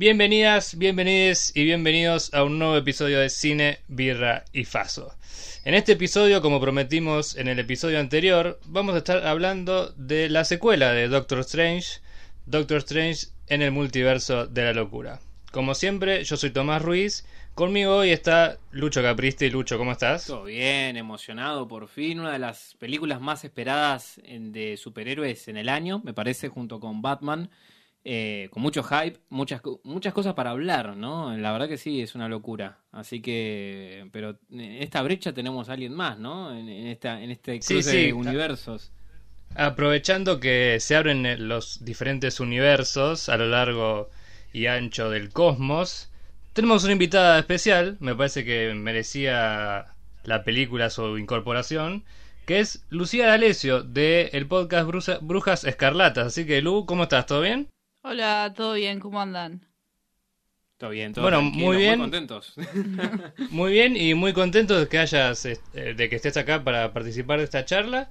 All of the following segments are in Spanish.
Bienvenidas, bienvenidos y bienvenidos a un nuevo episodio de Cine, Birra y Faso. En este episodio, como prometimos en el episodio anterior, vamos a estar hablando de la secuela de Doctor Strange, Doctor Strange en el multiverso de la locura. Como siempre, yo soy Tomás Ruiz. Conmigo hoy está Lucho Capristi. Lucho, ¿cómo estás? Todo bien, emocionado por fin. Una de las películas más esperadas de superhéroes en el año, me parece, junto con Batman. Eh, con mucho hype, muchas, muchas cosas para hablar, ¿no? La verdad que sí, es una locura. Así que, pero en esta brecha tenemos a alguien más, ¿no? En, esta, en este cruce de universos. Aprovechando que se abren los diferentes universos a lo largo y ancho del cosmos, tenemos una invitada especial, me parece que merecía la película su incorporación, que es Lucía D'Alessio, del el podcast Brujas Escarlatas. Así que, Lu, ¿cómo estás? ¿Todo bien? Hola, ¿todo bien? ¿Cómo andan? Todo bien, todo bueno, muy bien. Muy contentos. muy bien y muy contentos de que hayas, eh, de que estés acá para participar de esta charla.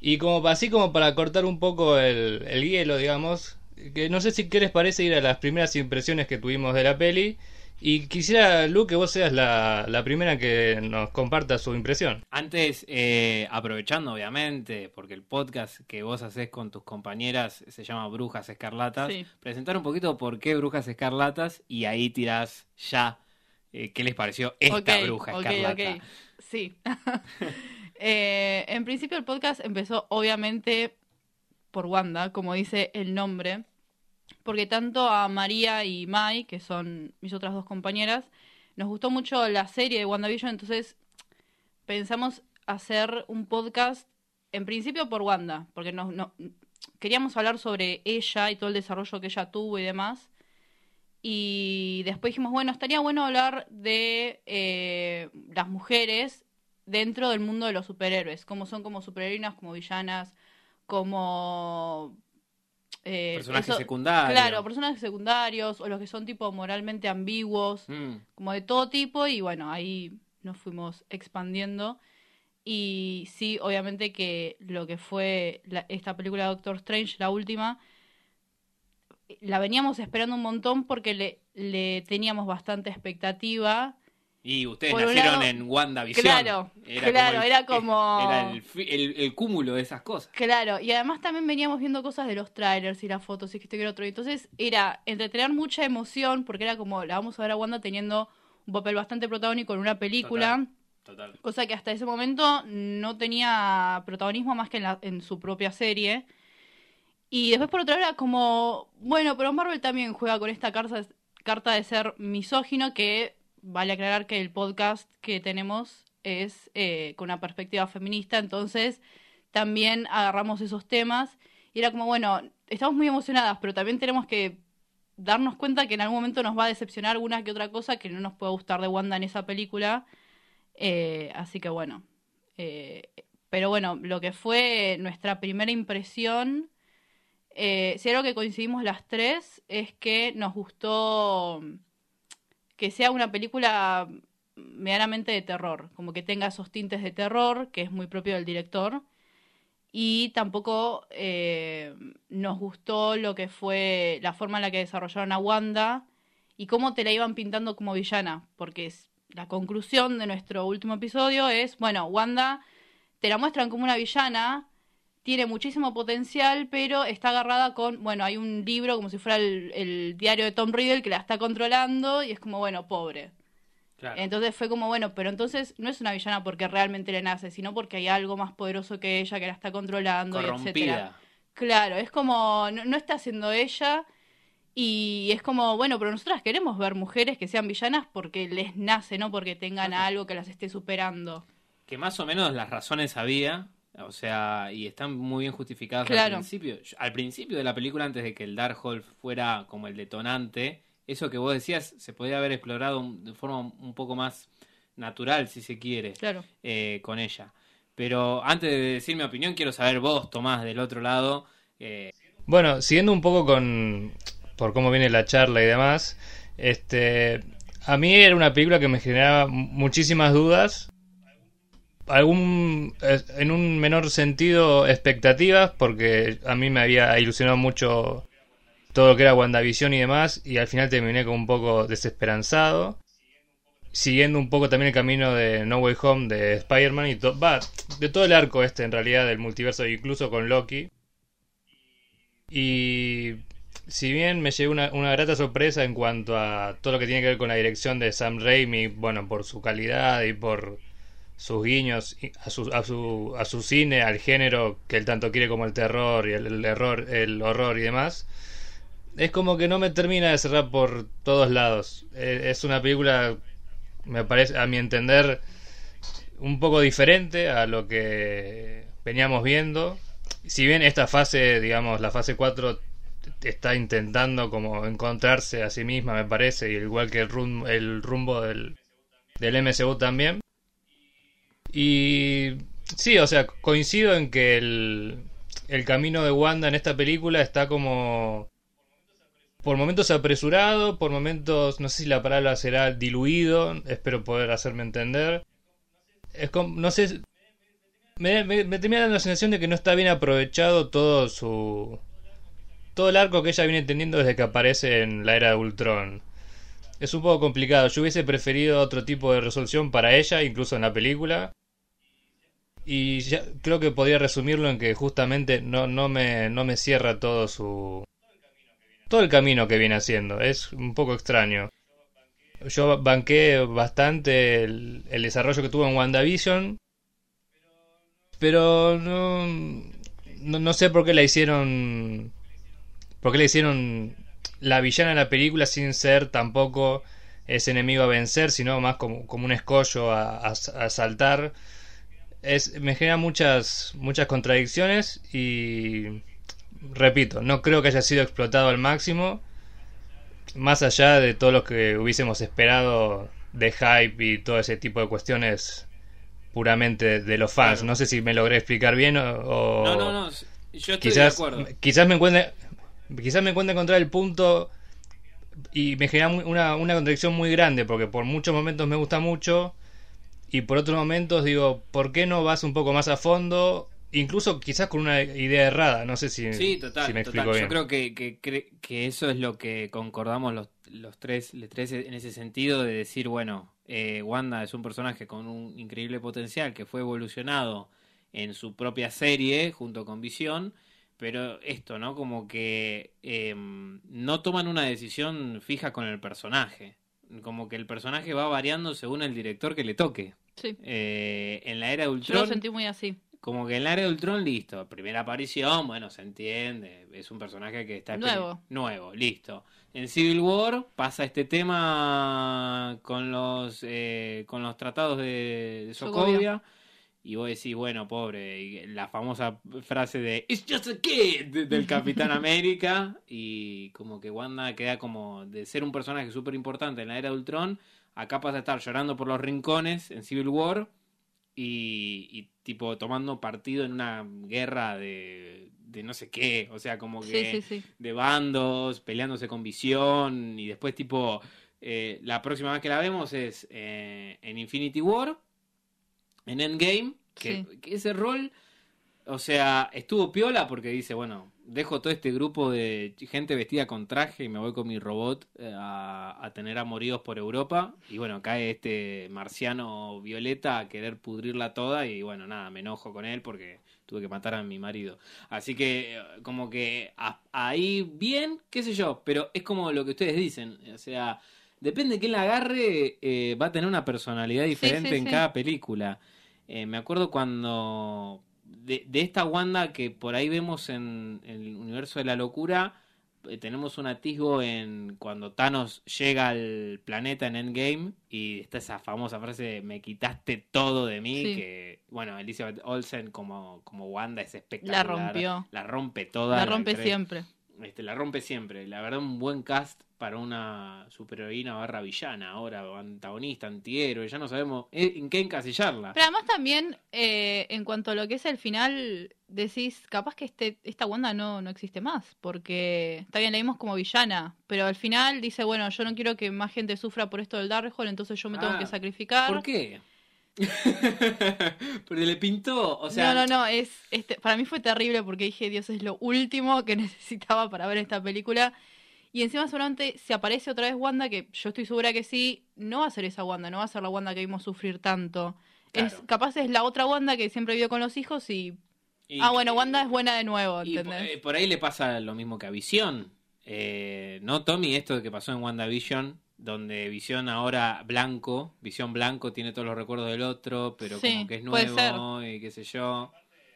Y como así como para cortar un poco el, el hielo, digamos, que no sé si qué les parece ir a las primeras impresiones que tuvimos de la peli y quisiera, Lu, que vos seas la, primera que nos comparta su impresión. Antes, eh, aprovechando obviamente, porque el podcast que vos haces con tus compañeras se llama Brujas Escarlatas, presentar un poquito por qué Brujas Escarlatas y ahí tirás ya eh, qué les pareció esta Bruja Escarlata. Sí. Eh, en principio el podcast empezó obviamente por Wanda, como dice el nombre porque tanto a María y Mai, que son mis otras dos compañeras, nos gustó mucho la serie de WandaVision, entonces pensamos hacer un podcast en principio por Wanda, porque no, queríamos hablar sobre ella y todo el desarrollo que ella tuvo y demás. Y después dijimos, bueno, estaría bueno hablar de eh, las mujeres dentro del mundo de los superhéroes, como son como superheroínas, como villanas, como eh, personajes secundarios. Claro, personajes secundarios o los que son tipo moralmente ambiguos, mm. como de todo tipo y bueno, ahí nos fuimos expandiendo. Y sí, obviamente que lo que fue esta película de Doctor Strange, la última, la veníamos esperando un montón porque le, le teníamos bastante expectativa y ustedes nacieron en WandaVision. Claro, era claro, como el, era como... Era el, cúmulo de esas cosas. Claro, y además también veníamos viendo cosas de los trailers y las fotos y que esto y otro. Entonces era entretener mucha emoción porque era como, la vamos a ver a Wanda teniendo un papel bastante protagónico en una película. Total, Cosa que hasta ese momento no tenía protagonismo más que en, la, en su propia serie. Y después por otro lado era como, bueno, pero Marvel también juega con esta carta, carta de ser misógino que vale aclarar que el podcast que tenemos es eh, con una perspectiva feminista, entonces también agarramos esos temas y era como, bueno, estamos muy emocionadas, pero también tenemos que darnos cuenta que en algún momento nos va a decepcionar alguna que otra cosa que no nos pueda gustar de Wanda en esa película. Eh, así que bueno. Eh, pero bueno, lo que fue nuestra primera impresión, si algo que coincidimos las tres, es que nos gustó que sea una película medianamente de terror, como que tenga esos tintes de terror, que es muy propio del director. Y tampoco eh, nos gustó lo que fue la forma en la que desarrollaron a Wanda y cómo te la iban pintando como villana, porque la conclusión de nuestro último episodio es, bueno, Wanda te la muestran como una villana, tiene muchísimo potencial, pero está agarrada con, bueno, hay un libro como si fuera el, diario de Tom Riddle que la está controlando y es como, bueno, pobre. Entonces fue como, bueno, pero entonces no es una villana porque realmente le nace, sino porque hay algo más poderoso que ella que la está controlando, etcétera. Claro, es como, no, está haciendo ella y es como, bueno, pero nosotras queremos ver mujeres que sean villanas porque les nace, no porque tengan algo que las esté superando. Que más o menos las razones había, o sea, y están muy bien justificadas al principio. Al principio de la película, antes de que el Darkhold fuera como el detonante, eso que vos decías se podía haber explorado de forma un poco más natural, si se quiere, claro. Eh, con ella. Pero antes de decir mi opinión, quiero saber vos, Tomás, del otro lado. Eh... Bueno, siguiendo un poco con por cómo viene la charla y demás, este, a mí era una película que me generaba muchísimas dudas algún en un menor sentido expectativas porque a mí me había ilusionado mucho todo lo que era WandaVision y demás, y al final terminé como un poco desesperanzado. Siguiendo un poco también el camino de No Way Home de Spider-Man y va, de todo el arco este en realidad del multiverso, incluso con Loki. Y si bien me llegó una, una, grata sorpresa en cuanto a todo lo que tiene que ver con la dirección de Sam Raimi, bueno, por su calidad y por sus guiños a su, a su, a su cine, al género que él tanto quiere como el terror y el, error, el horror y demás, es como que no me termina de cerrar por todos lados. Eh, es una película, me parece, a mi entender, un poco diferente a lo que veníamos viendo. Si bien esta fase, digamos, la fase 4 está intentando como encontrarse a sí misma, me parece, igual que el, rumbo, el rumbo del, del MCU también. Y sí, o sea, coincido en que el, el camino de Wanda en esta película está como por momentos apresurado, por momentos, no sé si la palabra será diluido, espero poder hacerme entender. Es como, no sé, me, me, me termina dando la sensación de que no está bien aprovechado todo su... Todo el arco que ella viene teniendo desde que aparece en la era de Ultron. Es un poco complicado. Yo hubiese preferido otro tipo de resolución para ella, incluso en la película. Y ya, creo que podría resumirlo en que justamente no, no, me, no me cierra todo su... Todo el camino que viene haciendo. Es un poco extraño. Yo banqué bastante el, el desarrollo que tuvo en WandaVision. Pero no, no, no sé por qué la hicieron... Por qué le hicieron la villana en la película sin ser tampoco ese enemigo a vencer, sino más como, como un escollo a, a, a saltar es, me genera muchas, muchas contradicciones y repito, no creo que haya sido explotado al máximo, más allá de todo lo que hubiésemos esperado de hype y todo ese tipo de cuestiones puramente de los fans. No sé si me logré explicar bien o... No, no, no, yo estoy quizás, de acuerdo. Quizás me encuentre, quizás me encuentre encontrar el punto y me genera una, una contradicción muy grande porque por muchos momentos me gusta mucho y por otros momentos digo, ¿por qué no vas un poco más a fondo? Incluso quizás con una idea errada, no sé si, sí, total, si me total. explico bien. Yo creo que, que, que, eso es lo que concordamos los, los, tres, los tres en ese sentido de decir, bueno, eh, Wanda es un personaje con un increíble potencial que fue evolucionado en su propia serie junto con Visión, pero esto, ¿no? Como que eh, no toman una decisión fija con el personaje como que el personaje va variando según el director que le toque. Sí. Eh, en la era de Yo Ultron, lo sentí muy así. como que en la era de Ultron, listo. Primera aparición, bueno, se entiende. Es un personaje que está Nuevo. nuevo, listo. En Civil War pasa este tema con los eh, con los tratados de, de Sokovia. Sokovia. Y vos decís, bueno, pobre, y la famosa frase de It's just a kid de- del Capitán América. Y como que Wanda queda como de ser un personaje súper importante en la era de Ultron, acá pasa a estar llorando por los rincones en Civil War y, y tipo tomando partido en una guerra de, de no sé qué. O sea, como Sí, que sí, sí. de bandos, peleándose con visión, y después tipo, eh, la próxima vez que la vemos es eh, en Infinity War, en Endgame, que, Sí. que ese rol, o sea, estuvo piola porque dice, bueno, dejo todo este grupo de gente vestida con traje y me voy con mi robot eh, a, a tener amoríos por Europa, y bueno, cae este marciano violeta a querer pudrirla toda, y bueno, nada, me enojo con él porque tuve que matar a mi marido. Así que, eh, como que a- ahí bien, qué sé yo, pero es como lo que ustedes dicen, o sea, depende de quién la agarre, eh, va a tener una personalidad diferente sí, en sí. cada película. Eh, me acuerdo cuando de, de esta Wanda que por ahí vemos en, el universo de la locura, eh, tenemos un atisbo en cuando Thanos llega al planeta en Endgame y está esa famosa frase de, me quitaste todo de mí, Sí. que bueno, Elizabeth Olsen como, como Wanda es La espectacular. rompió. La rompe toda. La rompe siempre. Este, la rompe siempre. La verdad, un buen cast para una superheroína barra villana, ahora o antagonista, antihéroe, ya no sabemos en qué encasillarla. Pero además también, eh, en cuanto a lo que es el final, decís, capaz que este, esta Wanda no, no existe más, porque está bien, la vimos como villana, pero al final dice, bueno, yo no quiero que más gente sufra por esto del Darkhold, entonces yo me tengo Ah, que sacrificar. ¿Por qué? Pero le pintó, o sea... no, no, no, es, este, para mí fue terrible porque dije, Dios, es lo último que necesitaba para ver esta película. Y encima seguramente si aparece otra vez Wanda, que yo estoy segura que sí, no va a ser esa Wanda, no va a ser la Wanda que vimos sufrir tanto. Es, capaz es la otra Wanda que siempre vivió con los hijos y... y- ah, bueno, Wanda es buena de nuevo, Y por, ¿entendés? eh, por ahí le pasa lo mismo que a Visión. Eh, ¿No, Tommy? Esto que pasó en WandaVision, donde Visión ahora blanco, Visión blanco tiene todos los recuerdos del otro, pero Sí, como que es nuevo y qué sé yo.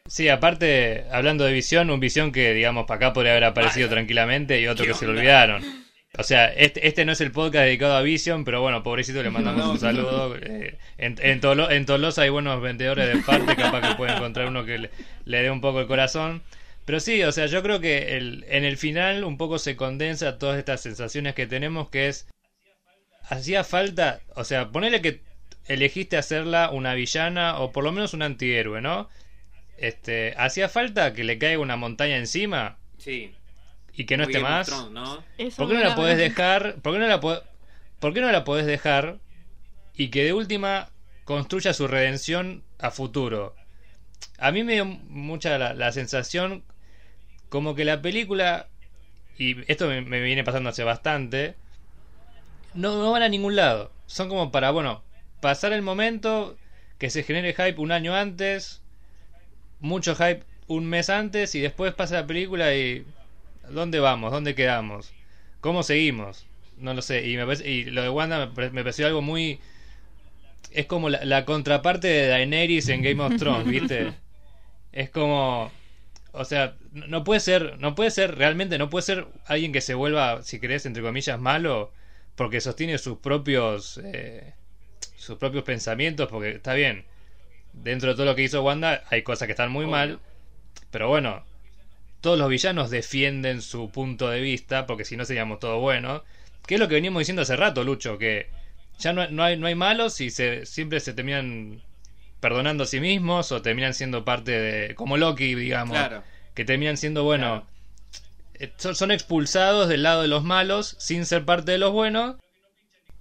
Sí, aparte, hablando de visión, un visión que, digamos, para acá podría haber aparecido Vaya. tranquilamente y otro ¿Qué que se lo olvidaron. O sea, este, este no es el podcast dedicado a Vision, pero bueno, pobrecito, le mandamos un saludo. Eh, en, en, Tolo- en Tolosa hay buenos vendedores de parte, capaz que puede encontrar uno que le, le dé un poco el corazón. Pero sí, o sea, yo creo que el, en el final un poco se condensa todas estas sensaciones que tenemos, que es, hacía falta, o sea, ponele que elegiste hacerla una villana o por lo menos un antihéroe, ¿no? Este, hacía falta que le caiga una montaña encima Sí. y que no Muy esté más. ¿no? ¿Por qué no la podés dejar? ¿Por qué no la po- ¿Por qué no la podés dejar y que de última construya su redención a futuro? A mí me dio mucha la, la sensación como que la película y esto me, me viene pasando hace bastante no, no van a ningún lado. Son como para, bueno, pasar el momento, que se genere hype un año antes, mucho hype un mes antes y después pasa la película y ¿dónde vamos? ¿Dónde quedamos? ¿Cómo seguimos? No lo sé. Y, me parece- y lo de Wanda me, pare- me pareció algo muy... Es como la, la contraparte de Daenerys en Game of Thrones, ¿viste? Es como... O sea, no no puede ser, no puede ser, realmente no puede ser alguien que se vuelva, si querés, entre comillas, malo, porque sostiene sus propios, eh, sus propios pensamientos, porque está bien, dentro de todo lo que hizo Wanda hay cosas que están muy Obvio. mal, pero bueno, todos los villanos defienden su punto de vista, porque si no seríamos todos buenos, que es lo que veníamos diciendo hace rato, Lucho, que ya no, no hay, no hay malos y se, siempre se terminan perdonando a sí mismos o terminan siendo parte de, como Loki, digamos, Claro. que terminan siendo, bueno, eh, son, son expulsados del lado de los malos sin ser parte de los buenos,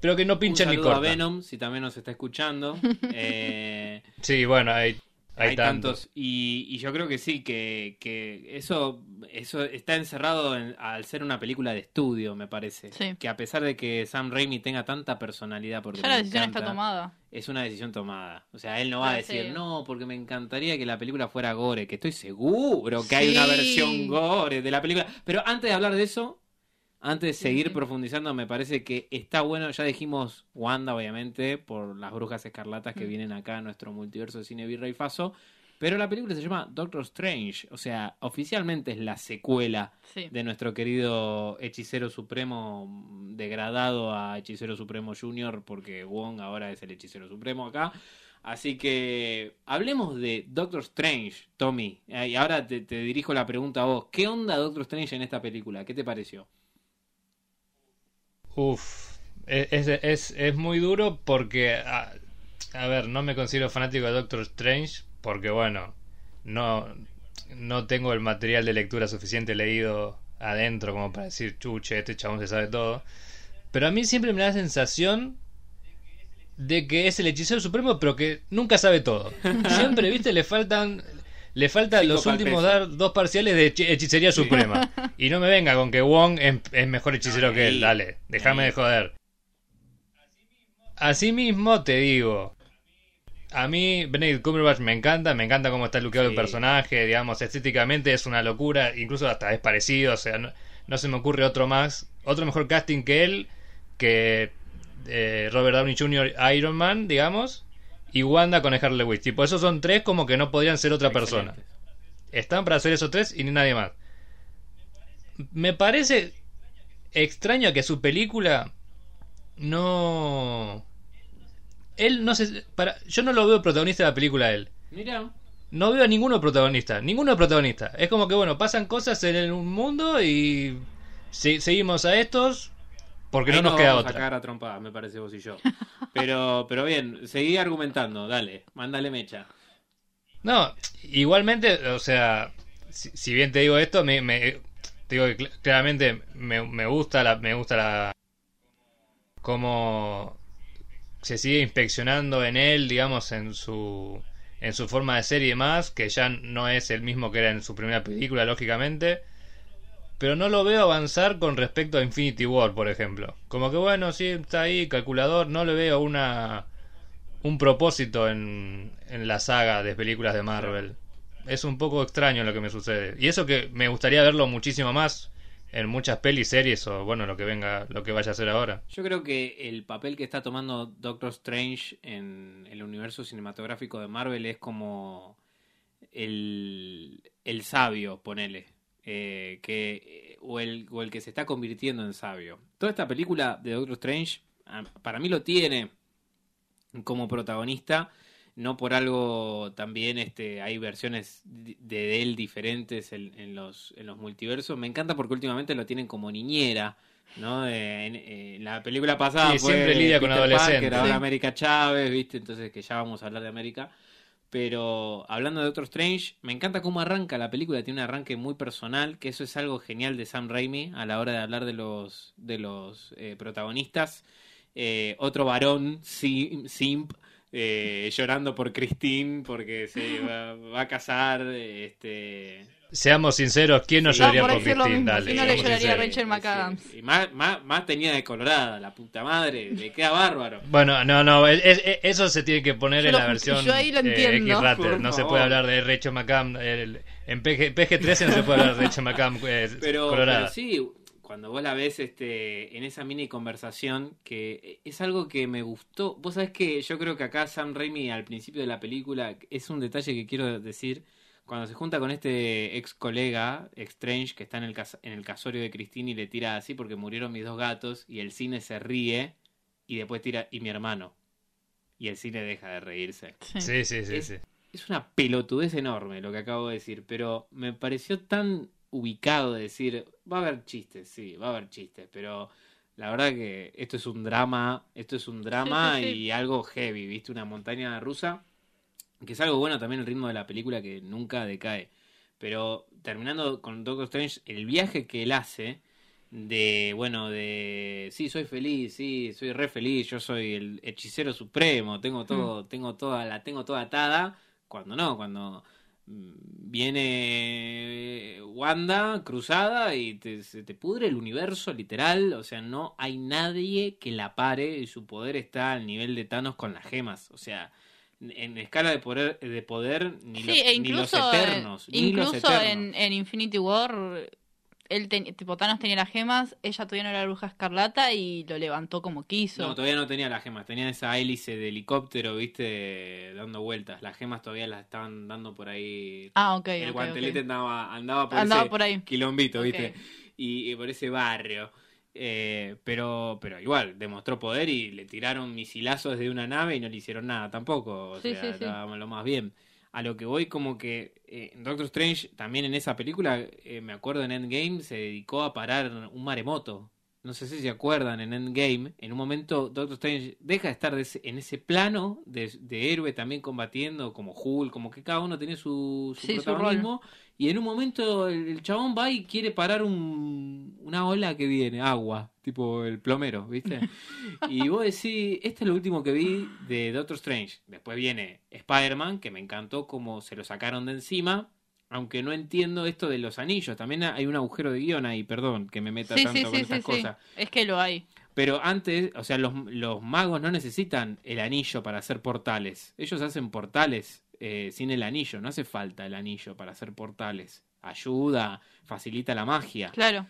pero que no pinchan Un ni a. Venom, si también nos está escuchando. Eh, Sí, bueno, hay, hay, hay tantos. tantos. Y, y yo creo que sí, que, que eso, eso está encerrado en- al ser una película de estudio, me parece. Sí. Que a pesar de que Sam Raimi tenga tanta personalidad, porque Ya la decisión encanta, está tomada. es una decisión tomada. O sea, él no va a decir, sí. no, porque me encantaría que la película fuera gore, que estoy seguro que hay una versión gore de la película. Pero antes de hablar de eso, antes de seguir sí. profundizando, me parece que está bueno, ya dijimos Wanda, obviamente, por las brujas escarlatas que Mm. vienen acá a nuestro multiverso de cine Virrey Faso. Pero la película se llama Doctor Strange, o sea, oficialmente es la secuela Sí. de nuestro querido hechicero supremo degradado a hechicero supremo junior porque Wong ahora es el hechicero supremo acá. Así que hablemos de Doctor Strange, Tommy. Eh, Y ahora te, te dirijo la pregunta a vos. ¿Qué onda Doctor Strange en esta película? ¿Qué te pareció? Uf, es, es, es, es muy duro porque, a, a ver, no me considero fanático de Doctor Strange porque, bueno, no, no tengo el material de lectura suficiente leído adentro como para decir, chuche, este chabón se sabe todo. Pero a mí siempre me da la sensación de que es el hechicero supremo, pero que nunca sabe todo. Siempre, viste, le faltan... Le faltan Cinco los últimos dar dos parciales de hechi- hechicería suprema. Y no me venga con que Wong es, es mejor hechicero No, que él. Dale, déjame de joder. Asimismo te digo, a mí Benedict Cumberbatch me encanta, me encanta cómo está luqueado Sí. el personaje, digamos, estéticamente es una locura, incluso hasta es parecido, o sea, no, no se me ocurre otro más, otro mejor casting que él, que eh, Robert Downey Jr. Iron Man, digamos, y Wanda con Harley Witch. Tipo, esos son tres como que no podrían ser otra persona. Están para hacer esos tres y ni nadie más. Me parece extraño que su película no. Él no sé. Para... Yo no lo veo protagonista de la película él. Mira, No veo a ninguno protagonista. Ninguno protagonista. Es como que, bueno, pasan cosas en el mundo y. se- seguimos a estos porque ahí no nos queda vamos a otra. cagar a trompadas, me parece vos y yo. Pero, pero bien, seguí argumentando, dale, mándale mecha. No, igualmente, o sea, si, si bien te digo esto, me, me- te digo que cl- claramente me, me gusta la, me gusta la, cómo, se sigue inspeccionando en él, digamos, en su en su forma de ser y demás, que ya no es el mismo que era en su primera película, lógicamente. Pero no lo veo avanzar con respecto a Infinity War, por ejemplo. Como que bueno, sí, está ahí, calculador, no le veo una un propósito en, en la saga de películas de Marvel. Es un poco extraño lo que me sucede. Y eso que me gustaría verlo muchísimo más en muchas pelis, series o bueno, lo que venga, lo que vaya a hacer ahora. Yo creo que el papel que está tomando Doctor Strange en el universo cinematográfico de Marvel es como el, el sabio, ponele. Eh, que, o, el, o el que se está convirtiendo en sabio. Toda esta película de Doctor Strange, ah, para mí lo tiene como protagonista no por algo también este hay versiones de él diferentes en, los, en los multiversos. Me encanta porque últimamente lo tienen como niñera. ¿no? En, la película pasada siempre lidia con adolescentes. ahora América Chávez, ¿viste? Entonces que ya vamos a hablar de América. Pero hablando de Doctor Strange, me encanta cómo arranca la película, tiene un arranque muy personal, que eso es algo genial de Sam Raimi a la hora de hablar de los, de los eh, protagonistas. Eh, otro varón, simp, eh, llorando por Christine porque se va, a casar. Este... Seamos sinceros, ¿quién no lloraría por Christine? Dale, no le lloraría a Rachel McAdams? Y más, más, más, tenía de colorada, la puta madre, le queda bárbaro. Bueno, no, no, eso se tiene que poner en la versión yo ahí lo entiendo. No se puede hablar de Rachel McAdams. en PG, 13 no se puede hablar de Rachel McAdams eh, pero, colorada. Pero sí, cuando vos la ves este, en esa mini conversación, que es algo que me gustó. Vos sabés que yo creo que acá Sam Raimi al principio de la película, es un detalle que quiero decir, cuando se junta con este ex colega, Strange, que está en el, en el casorio de Christine y le tira así porque murieron mis dos gatos, y el cine se ríe, y después tira, y mi hermano. Y el cine deja de reírse. Sí, sí, sí. sí. es una pelotudez enorme lo que acabo de decir, pero me pareció tan ubicado de decir, va a haber chistes, sí, va a haber chistes, pero la verdad que esto es un drama, esto es un drama y algo heavy, ¿viste? Una montaña rusa, que es algo bueno también el ritmo de la película que nunca decae. Pero terminando con Doctor Strange, el viaje que él hace de, bueno, de, sí, soy feliz, sí, soy re feliz, yo soy el hechicero supremo, tengo todo, mm. tengo toda, la tengo toda atada, cuando no, cuando viene Wanda cruzada y te, se te pudre el universo literal, o sea, no hay nadie que la pare y su poder está al nivel de Thanos con las gemas, o sea, en escala de poder, de poder ni, e los, eternos. incluso En, en, Infinity War él tipo Thanos tenía las gemas, ella todavía no era la bruja escarlata y lo levantó como quiso. No, todavía no tenía las gemas, tenía esa hélice de helicóptero, viste, dando vueltas. Las gemas todavía las estaban dando por ahí. Ah, ok. El guantelete Andaba, andaba por andaba ese por ahí. quilombito, viste, y, por ese barrio. Eh, pero, pero igual, demostró poder y le tiraron misilazos desde una nave y no le hicieron nada tampoco. O sea, estaba lo más bien a lo que voy como que eh, Doctor Strange también en esa película, eh, me acuerdo en Endgame, se dedicó a parar un maremoto. No sé si se acuerdan, en Endgame, en un momento Doctor Strange deja de estar en ese plano de, héroe también combatiendo, como Hulk, como que cada uno tiene su, su protagonismo. Y en un momento el, chabón va y quiere parar un, una ola que viene, agua, tipo el plomero, ¿viste? y vos decís, este es lo último que vi de Doctor Strange. Después viene Spider-Man, que me encantó como se lo sacaron de encima aunque no entiendo esto de los anillos. También hay un agujero de guion ahí, perdón, que me meta tanto con estas cosas. Es que lo hay. Pero antes, o sea, los, los, magos no necesitan el anillo para hacer portales. Ellos hacen portales eh, sin el anillo. No hace falta el anillo para hacer portales. Ayuda, facilita la magia. Claro.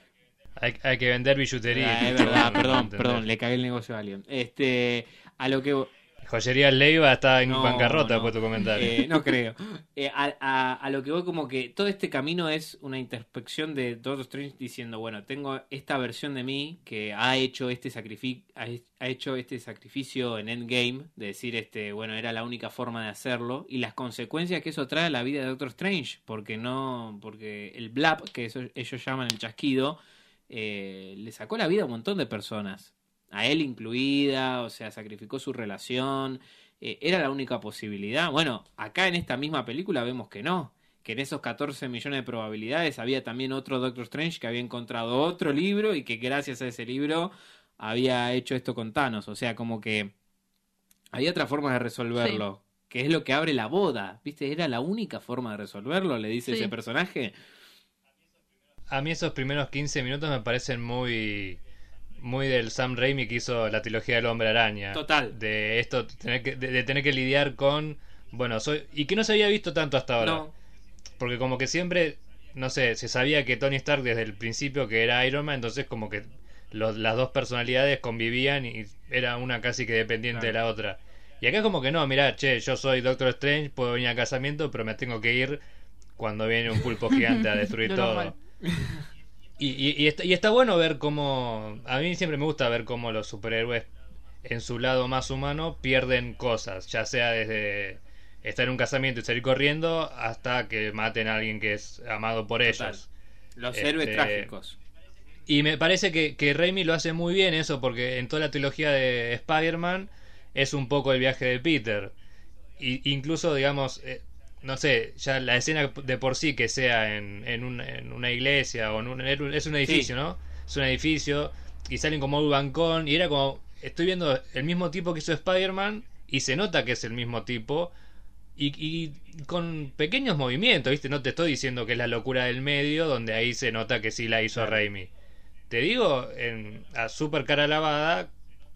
Hay, hay que vender billutería. Ah, es verdad, perdón, perdón, le cagué el negocio a alguien. Este, a lo que Joyería Leiva está en bancarrota después de tu comentario. Eh, no creo. Eh, a, lo que voy como que todo este camino es una introspección de Doctor Strange diciendo, bueno, tengo esta versión de mí que ha hecho este sacrificio, ha hecho este sacrificio en Endgame, de decir, este, bueno, era la única forma de hacerlo, y las consecuencias que eso trae a la vida de Doctor Strange, porque no, porque el blap, que ellos llaman el chasquido, eh, le sacó la vida a un montón de personas a él incluida, o sea, sacrificó su relación, eh, era la única posibilidad. Bueno, acá en esta misma película vemos que no, que en esos 14 millones de probabilidades había también otro Doctor Strange que había encontrado otro libro y que gracias a ese libro había hecho esto con Thanos, o sea, como que Hay otra forma de resolverlo, que es lo que abre la boda. ¿Viste? Era la única forma de resolverlo, le dice Sí. ese personaje. A mí esos primeros 15 minutos me parecen muy muy del Sam Raimi que hizo la trilogía del Hombre Araña. Total. De esto, tener que, de, de tener que lidiar con... Bueno, soy... Y que no se había visto tanto hasta ahora. No, Porque como que siempre, no sé, se sabía que Tony Stark desde el principio que era Iron Man, entonces como que los- las dos personalidades convivían y era una casi que dependiente de la otra. Y acá como que no, mirá, che, yo soy Doctor Strange, puedo venir a casamiento, pero me tengo que ir cuando viene un pulpo gigante a destruir todo. Y, y- y está, y está bueno ver cómo... A mí siempre me gusta ver cómo los superhéroes en su lado más humano pierden cosas, ya sea desde estar en un casamiento y salir corriendo hasta que maten a alguien que es amado por Total. ellos. los Este, héroes trágicos. Y me parece que, que Raimi lo hace muy bien eso, porque en toda la trilogía de Spider-Man es un poco el viaje de Peter. Y, incluso, digamos, eh, no sé, ya la escena de por sí que sea en, en, un- en una iglesia o en un, es un edificio, Sí. ¿no? Es un edificio y salen como un bancón y era como, estoy viendo el mismo tipo que hizo Spider-Man y se nota que es el mismo tipo. Y, y con pequeños movimientos, ¿viste? No te estoy diciendo que es la locura del medio, donde ahí se nota que sí la hizo Claro. Raimi. Te digo, en, a super cara lavada,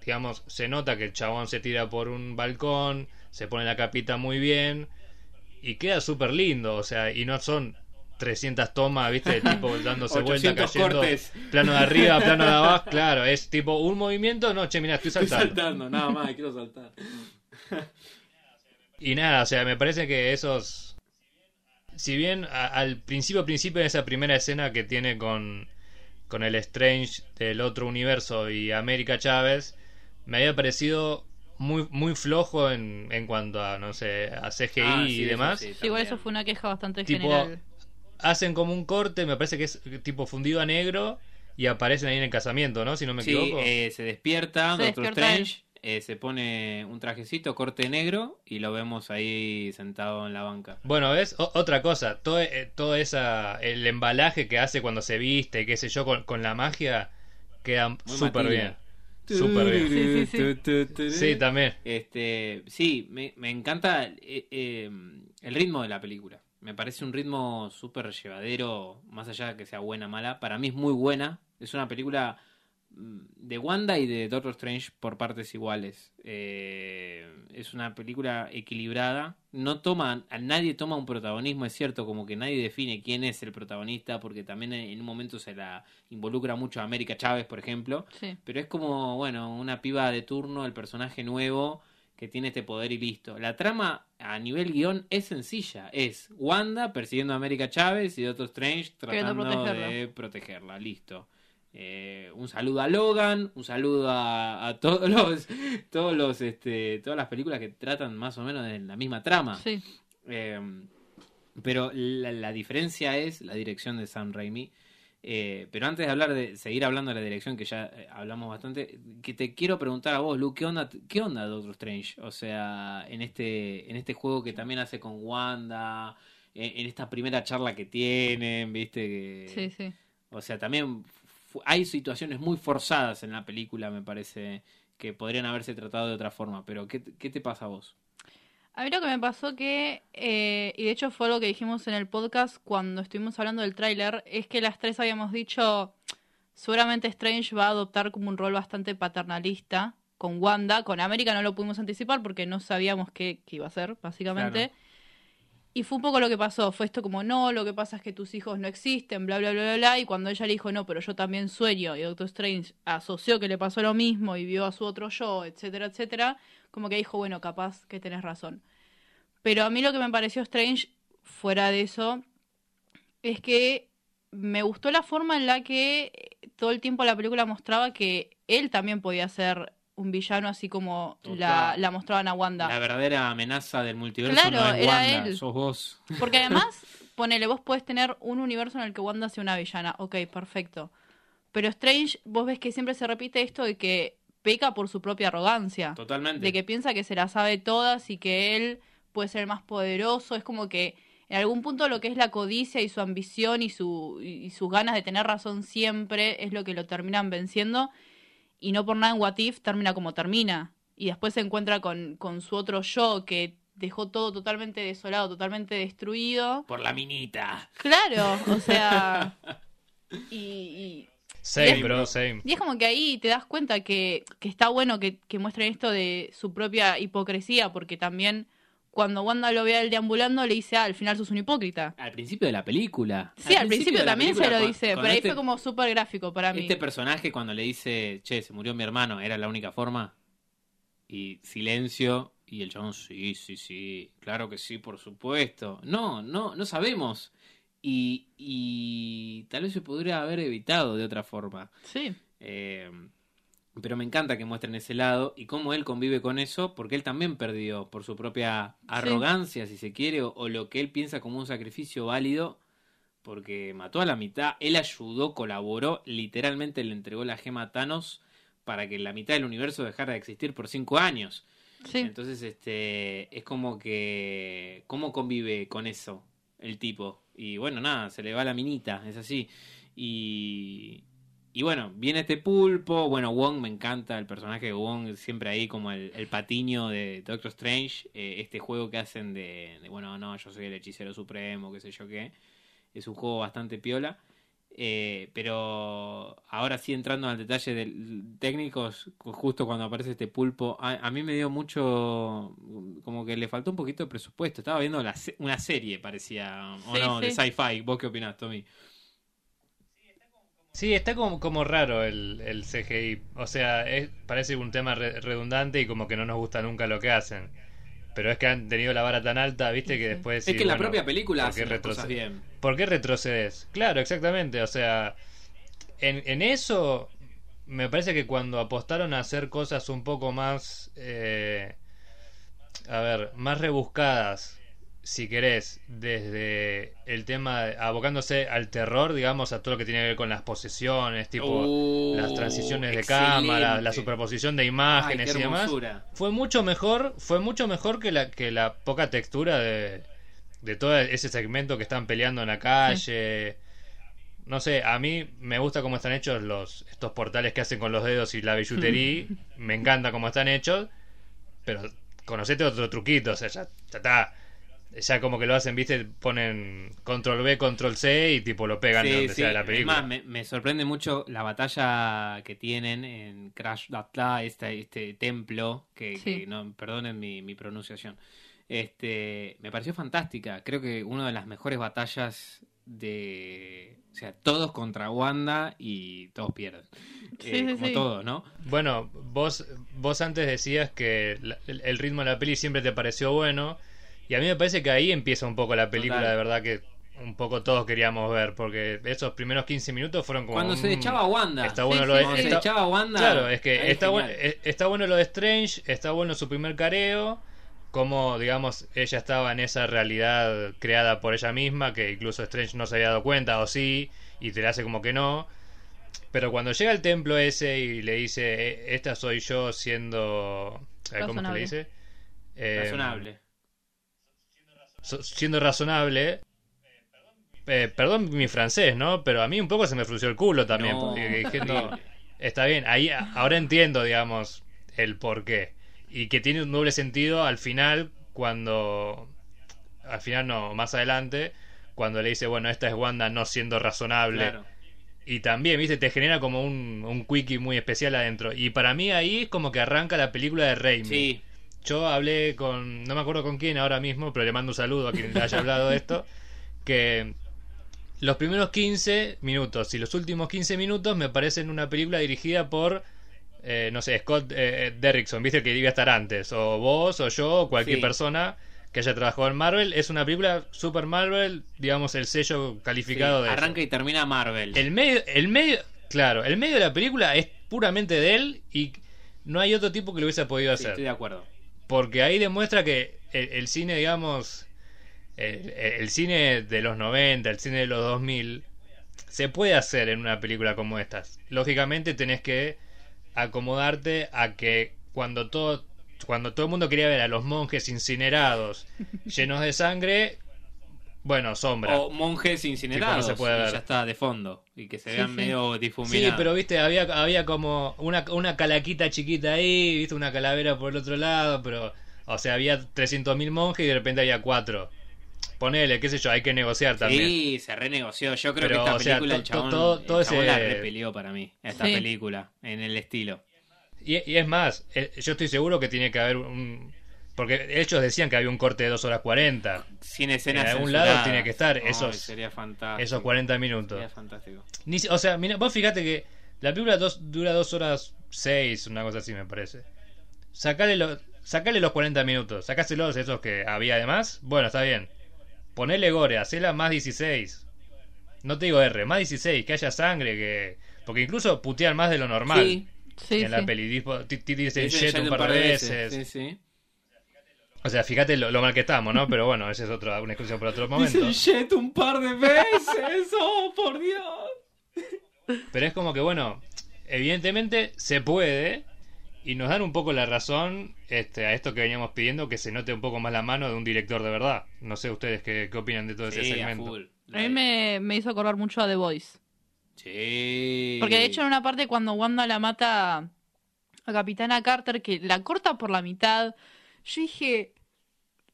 digamos, se nota que el chabón se tira por un balcón, se pone la capita muy bien y queda súper lindo, o sea, y no son 300 tomas, ¿viste? De tipo dándose vuelta, 800 cayendo, cortes. plano de arriba, plano de abajo, claro, es tipo un movimiento, no, che, mira, estoy Estoy saltando. saltando, nada más, quiero saltar. Y nada, o sea, me parece que esos. Si bien a- al principio, principio de esa primera escena que tiene con, con el Strange del otro universo y América Chávez, me había parecido muy, muy flojo en, en cuanto a, no sé, a CGI Ah, y sí, demás. sí, Sí, igual eso fue una queja bastante Tipo, general. Hacen como un corte, me parece que es tipo fundido a negro y aparecen ahí en el casamiento, ¿no? Si no me Sí, equivoco. eh, se despierta, Se Doctor despierta Strange, eh, se pone un trajecito corte negro y lo vemos ahí sentado en la banca. Bueno, ¿ves? O- otra cosa, todo, eh, todo esa, el embalaje que hace cuando se viste, y qué sé yo, con, con la magia, queda súper bien. Súper bien. Sí, sí, sí. Sí, también. Este, sí, me, me encanta eh, eh, el ritmo de la película. Me parece un ritmo súper llevadero, más allá de que sea buena o mala. Para mí es muy buena. Es una película de Wanda y de Doctor Strange por partes iguales. Eh, es una película equilibrada. No toma, a nadie toma un protagonismo, es cierto, como que nadie define quién es el protagonista, porque también en un momento se la involucra mucho a América Chávez, por ejemplo. Sí. Pero es como, bueno, una piba de turno, el personaje nuevo que tiene este poder y listo. La trama a nivel guion es sencilla. Es Wanda persiguiendo a América Chávez y Doctor Strange tratando protegerla. de protegerla. Listo. Eh, un saludo a Logan, un saludo a, a todos los, todos los, este, todas las películas que tratan más o menos de la misma trama. Sí. Eh, pero la, la diferencia es la dirección de Sam Raimi. Eh, pero antes de hablar de seguir hablando de la dirección, que ya hablamos bastante, que te quiero preguntar a vos, Luke, ¿qué onda, qué onda Doctor Strange? O sea, en este, en este juego que también hace con Wanda, en, en esta primera charla que tienen, viste que. Sí, sí. O sea, también hay situaciones muy forzadas en la película, me parece, que podrían haberse tratado de otra forma. Pero, ¿qué, qué te pasa a vos? A mí lo que me pasó que, eh, y de hecho fue lo que dijimos en el podcast cuando estuvimos hablando del tráiler, es que las tres habíamos dicho, seguramente Strange va a adoptar como un rol bastante paternalista con Wanda, con América no lo pudimos anticipar porque no sabíamos qué, qué iba a ser, básicamente. Claro. Y fue un poco lo que pasó, fue esto como, no, lo que pasa es que tus hijos no existen, bla, bla, bla, bla, bla, y cuando ella le dijo, no, pero yo también sueño, y Doctor Strange asoció que le pasó lo mismo y vio a su otro yo, etcétera, etcétera, como que dijo, bueno, capaz que tenés razón. Pero a mí lo que me pareció Strange, fuera de eso, es que me gustó la forma en la que eh, todo el tiempo la película mostraba que él también podía ser un villano, así como la, la mostraban a Wanda. La verdadera amenaza del multiverso Claro, no es era Wanda, él. sos vos. Porque además, ponele, vos podés tener un universo en el que Wanda sea una villana. Ok, perfecto. Pero Strange, vos ves que siempre se repite esto de que peca por su propia arrogancia. Totalmente. De que piensa que se las sabe todas y que él puede ser el más poderoso. Es como que en algún punto lo que es la codicia y su ambición y, su, y sus ganas de tener razón siempre es lo que lo terminan venciendo. Y no por nada en What If termina como termina. y después se encuentra con, con su otro yo que dejó todo totalmente desolado, totalmente destruido. Por la minita. Claro, o sea. y, y, Same, Y es- bro, same. y es como que ahí te das cuenta que, que está bueno que, que muestren esto de su propia hipocresía, porque también cuando Wanda lo ve a él deambulando, le dice, ah, al final sos un hipócrita. Al principio de la película. Sí, al principio, también se lo dice, pero ahí este- fue como súper gráfico para mí. Este personaje cuando le dice, che, se murió mi hermano, era la única forma. Y silencio. Y el chabón, sí, sí, sí. Claro que sí, por supuesto. No, no, no sabemos. Y, y tal vez se podría haber evitado de otra forma. Sí, Eh, pero me encanta que muestren ese lado y cómo él convive con eso, porque él también perdió por su propia arrogancia, si se quiere, o, o lo que él piensa como un sacrificio válido, porque mató a la mitad, él ayudó, colaboró, literalmente le entregó la gema a Thanos para que la mitad del universo dejara de existir por cinco años. sí. Entonces, este, es como que, ¿cómo convive con eso el tipo? Y bueno, nada, se le va la minita, es así. Y, y bueno, viene este pulpo, bueno, Wong me encanta, el personaje de Wong siempre ahí como el, el patiño de Doctor Strange, eh, este juego que hacen de, de, bueno, no, yo soy el hechicero supremo, qué sé yo qué, es un juego bastante piola. Eh, pero ahora sí entrando al detalle de técnicos, ju- justo cuando aparece este pulpo, a, a mí me dio mucho, como que le faltó un poquito de presupuesto. Estaba viendo la una serie, parecía, o Sí, no, de sci-fi. ¿Vos qué opinás, Tommy? Sí, está como, como raro el, el CGI. O sea, es- parece un tema re- redundante y como que no nos gusta nunca lo que hacen. Pero es que han tenido la vara tan alta, viste, que después... es que la bueno, propia película ¿por qué hace las cosas retroce- bien. ¿Por qué retrocedes? Claro, exactamente. O sea, en, en eso me parece que cuando apostaron a hacer cosas un poco más, eh, a ver, más rebuscadas, si querés, desde el tema, de- abocándose al terror, digamos, a todo lo que tiene que ver con las posesiones, tipo Uh, las transiciones de excelente. cámara, la superposición de imágenes y demás fue mucho mejor fue mucho mejor que la que la poca textura de, de todo ese segmento que están peleando en la calle. No sé a mí me gusta cómo están hechos los estos portales que hacen con los dedos y la billutería. Me encanta cómo están hechos pero conocete otro truquito o sea ya, ya está ya como que lo hacen viste ponen control B control C y tipo lo pegan de Sí, donde sí. sea la Es película más, me, me sorprende mucho la batalla que tienen en Crash Datla, este, este templo, que, Sí. que no, perdonen mi, mi pronunciación. Este, me pareció fantástica. Creo que una de las mejores batallas de. O sea, todos contra Wanda y todos pierden. Sí, Eh, sí, como todos, ¿no? Bueno, vos, vos antes decías que la- el, el ritmo de la peli siempre te pareció bueno. Y a mí me parece que ahí empieza un poco la película Total. de verdad que un poco todos queríamos ver. Porque esos primeros 15 minutos fueron como. Cuando se echaba Wanda. Está bueno sí, lo de. sí. Cuando se echaba Wanda. claro, es que está, bueno, eh, está bueno lo de Strange, está bueno su primer careo. Como, digamos, ella estaba en esa realidad creada por ella misma, que incluso Strange no se había dado cuenta, o sí, y te la hace como que no. Pero cuando llega al templo ese y le dice, "Eh, esta soy yo siendo... ¿Cómo es que le dice? Eh, Razonable. Siendo razonable. eh, perdón mi francés, ¿no? Pero a mí un poco se me frunció el culo también. No, porque dije, no, está bien, ahí ahora entiendo, digamos, el por qué. Y que tiene un doble sentido al final, cuando. Al final no, más adelante, cuando le dice, bueno, esta es Wanda no siendo razonable. Claro. Y también, viste, te genera como un, un quickie muy especial adentro. Y para mí ahí es como que arranca la película de Raimi. Sí, Yo hablé con, no me acuerdo con quién ahora mismo, pero le mando un saludo a quien le haya hablado de esto, que los primeros 15 minutos y los últimos 15 minutos me parecen una película dirigida por, eh, no sé, Scott eh, Derrickson, viste, que debía estar antes, o vos, o yo, o cualquier Sí. persona que haya trabajado en Marvel. Es una película super Marvel, digamos, el sello calificado sí, de... eso. arranca y termina Marvel. El medio, el medio, claro, el medio de la película es puramente de él y no hay otro tipo que lo hubiese podido Sí, hacer. estoy de acuerdo. Porque ahí demuestra que el, el cine, digamos, el, el cine de los 90, el cine de los 2000, se puede hacer en una película como estas. Lógicamente tenés que acomodarte a que cuando todo, cuando todo el mundo quería ver a los monjes incinerados, llenos de sangre, Bueno, sombra. O monjes incinerados Tipo, no se puede y ver. ya está de fondo. Y que se Sí, vean sí. medio Sí, difuminados. pero viste, había, había como una, una calaquita chiquita ahí, viste, una calavera por el otro lado, pero, o sea, había 300.000 monjes y de repente había cuatro. Ponele, qué sé yo, hay que negociar también. Sí, se renegoció. Yo creo Pero, que esta o sea, película to- el chabón, todo- todo el chabón la ese- repelió para mí. Esta Sí. película, en el estilo. Y, y es más, eh, yo estoy seguro que tiene que haber un... Porque ellos decían que había un corte de 2 horas 40. Sin escenas En algún lado tiene que estar esos- sería fantástico. Esos 40 minutos. Sería fantástico. Ni o sea, mira, vos fíjate que la película dos, dura 2 horas 6, una cosa así me parece. Sacale, lo- sacale los 40 minutos, sacáselos esos que había además. Bueno, está bien. Ponele gore, hacela más 16. No te digo R, más 16, que haya sangre, que... Porque incluso putean más de lo normal Sí, Sí, en la peli. Shit un par de veces. Sí, sí. O sea, fíjate lo, lo mal que estamos, ¿no? Pero bueno, esa es otra, una discusión para otro momento. Shit un par de veces. Oh, por Dios. Pero es como que, bueno, evidentemente se puede y nos dan un poco la razón este, a esto que veníamos pidiendo, que se note un poco más la mano de un director de verdad. No sé ustedes qué, qué opinan de todo ese a segmento. full. A mí me, me hizo acordar mucho a The Voice. Sí. Porque de hecho en una parte cuando Wanda la mata a Capitana Carter, que la corta por la mitad, yo dije,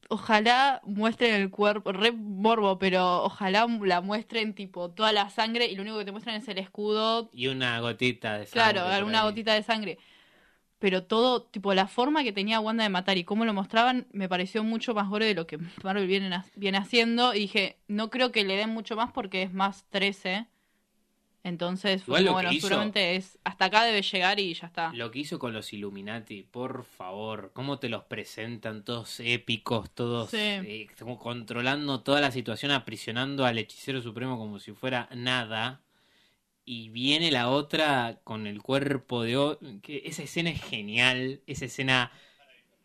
ojalá muestren el cuerpo, re morbo, pero ojalá la muestren tipo toda la sangre y lo único que te muestran es el escudo, Y una gotita de sangre. claro, alguna gotita de sangre. Pero todo, tipo, la forma que tenía Wanda de matar y cómo lo mostraban me pareció mucho más gore de lo que Marvel viene haciendo. Y dije, no creo que le den mucho más porque es más 13. Entonces, fue como, bueno, hizo- seguramente es hasta acá debe llegar y ya está. Lo que hizo con los Illuminati, por favor, cómo te los presentan, todos épicos, todos Sí. eh, como controlando toda la situación, aprisionando al hechicero supremo como si fuera nada. Y viene la otra con el cuerpo de... que esa escena es genial, esa escena...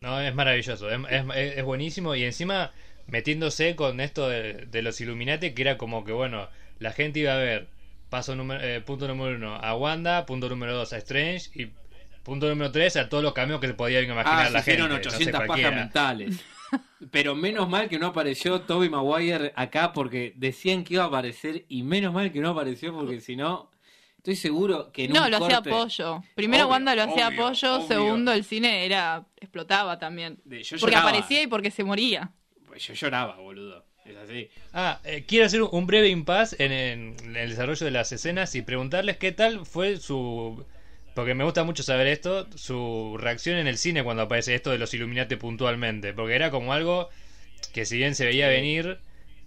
No, es maravilloso, es, es- es buenísimo y encima metiéndose con esto de, de los Illuminati, que era como que, bueno, la gente iba a ver, paso número, eh, punto número uno a Wanda, punto número dos a Strange y punto número tres a todos los cambios que se podía imaginar Ah, la se hicieron gente. no sé, 800 pajas mentales. Pero menos mal que no apareció Toby Maguire acá porque decían que iba a aparecer y menos mal que no apareció porque si no, estoy seguro que en No, un lo hacía apoyo. Primero Obvio, Wanda lo hacía obvio, apoyo, obvio. segundo el cine era explotaba también. yo Porque aparecía y porque se moría. Pues yo lloraba, boludo. Es así. Ah, eh, quiero hacer un breve impasse en, en el desarrollo de las escenas y preguntarles qué tal fue su... Porque me gusta mucho saber esto, su reacción en el cine cuando aparece esto de los Illuminati puntualmente. Porque era como algo que si bien se veía Sí. venir,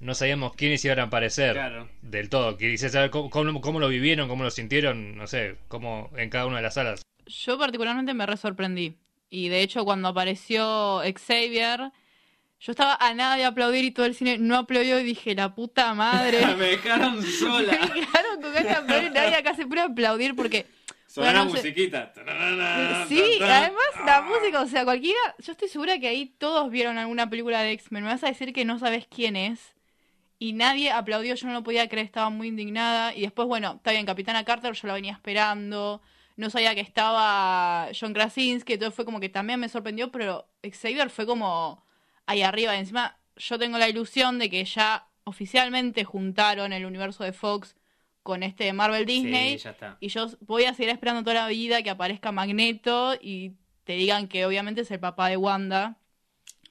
no sabíamos quiénes iban a aparecer Claro. del todo. Quise saber cómo, cómo, cómo lo vivieron, cómo lo sintieron, no sé, cómo en cada una de las salas. Yo particularmente me re sorprendí. Y de hecho cuando apareció Xavier, yo estaba a nada de aplaudir y todo el cine no aplaudió y dije, la puta madre. Me dejaron Me sola. dejaron con ganas de aplaudir y nadie acá se a aplaudir porque... La Bueno, no sé. musiquita. Sí, además la música, o sea, cualquiera... Yo estoy segura que ahí todos vieron alguna película de X-Men. Me vas a decir que no sabes quién es. Y nadie aplaudió, yo no lo podía creer, estaba muy indignada. Y después, bueno, está bien, Capitana Carter, yo la venía esperando. No sabía que estaba John Krasinski, entonces fue como que también me sorprendió, pero Xavier fue como ahí arriba. Y encima, yo tengo la ilusión de que ya oficialmente juntaron el universo de Fox con este de Marvel Disney. Sí, ya está. Y yo voy a seguir esperando toda la vida que aparezca Magneto y te digan que obviamente es el papá de Wanda.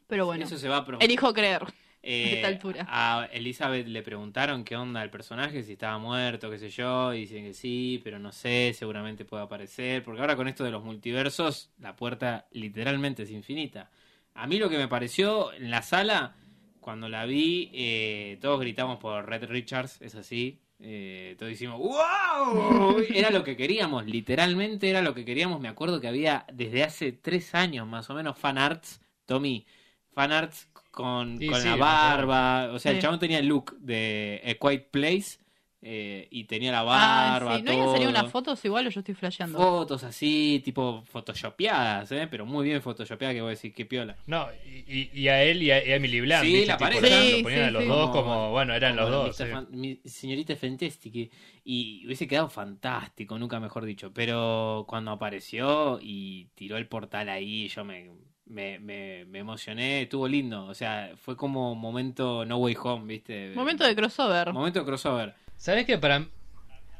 Pero bueno, Eso se va a elijo creer. Eh, esta altura. A Elizabeth le preguntaron qué onda el personaje, si estaba muerto, qué sé yo, y dicen que sí, pero no sé, seguramente puede aparecer, porque ahora con esto de los multiversos, la puerta literalmente es infinita. A mí lo que me pareció en la sala, cuando la vi, eh, todos gritamos por Red Richards, es así. eh, todos decimos ¡Wow! Era lo que queríamos, literalmente era lo que queríamos. Me acuerdo que había desde hace tres años más o menos fanarts, Tommy, fanarts con, Sí, con sí, la barba. O sea, el chabón tenía el look de A Quiet Place eh, y tenía la Ah, barba. sí, ¿no todo. unas fotos igual o yo estoy flasheando? Fotos así, tipo photoshopeadas, ¿eh? pero muy bien photoshopeadas que voy a decir, qué piola. No, y, a él y a, y a Emily Blunt. Sí, la pareja. lo Sí, ponían a los sí. dos como, bueno, eran los dos. Fan- mi- señorita Fantastic. Y hubiese quedado fantástico, nunca mejor dicho. Pero cuando apareció y tiró el portal ahí, yo me, me, me, me emocioné, estuvo lindo. O sea, fue como momento No Way Home, ¿viste? Momento de crossover. Momento de crossover. ¿Sabes qué? Para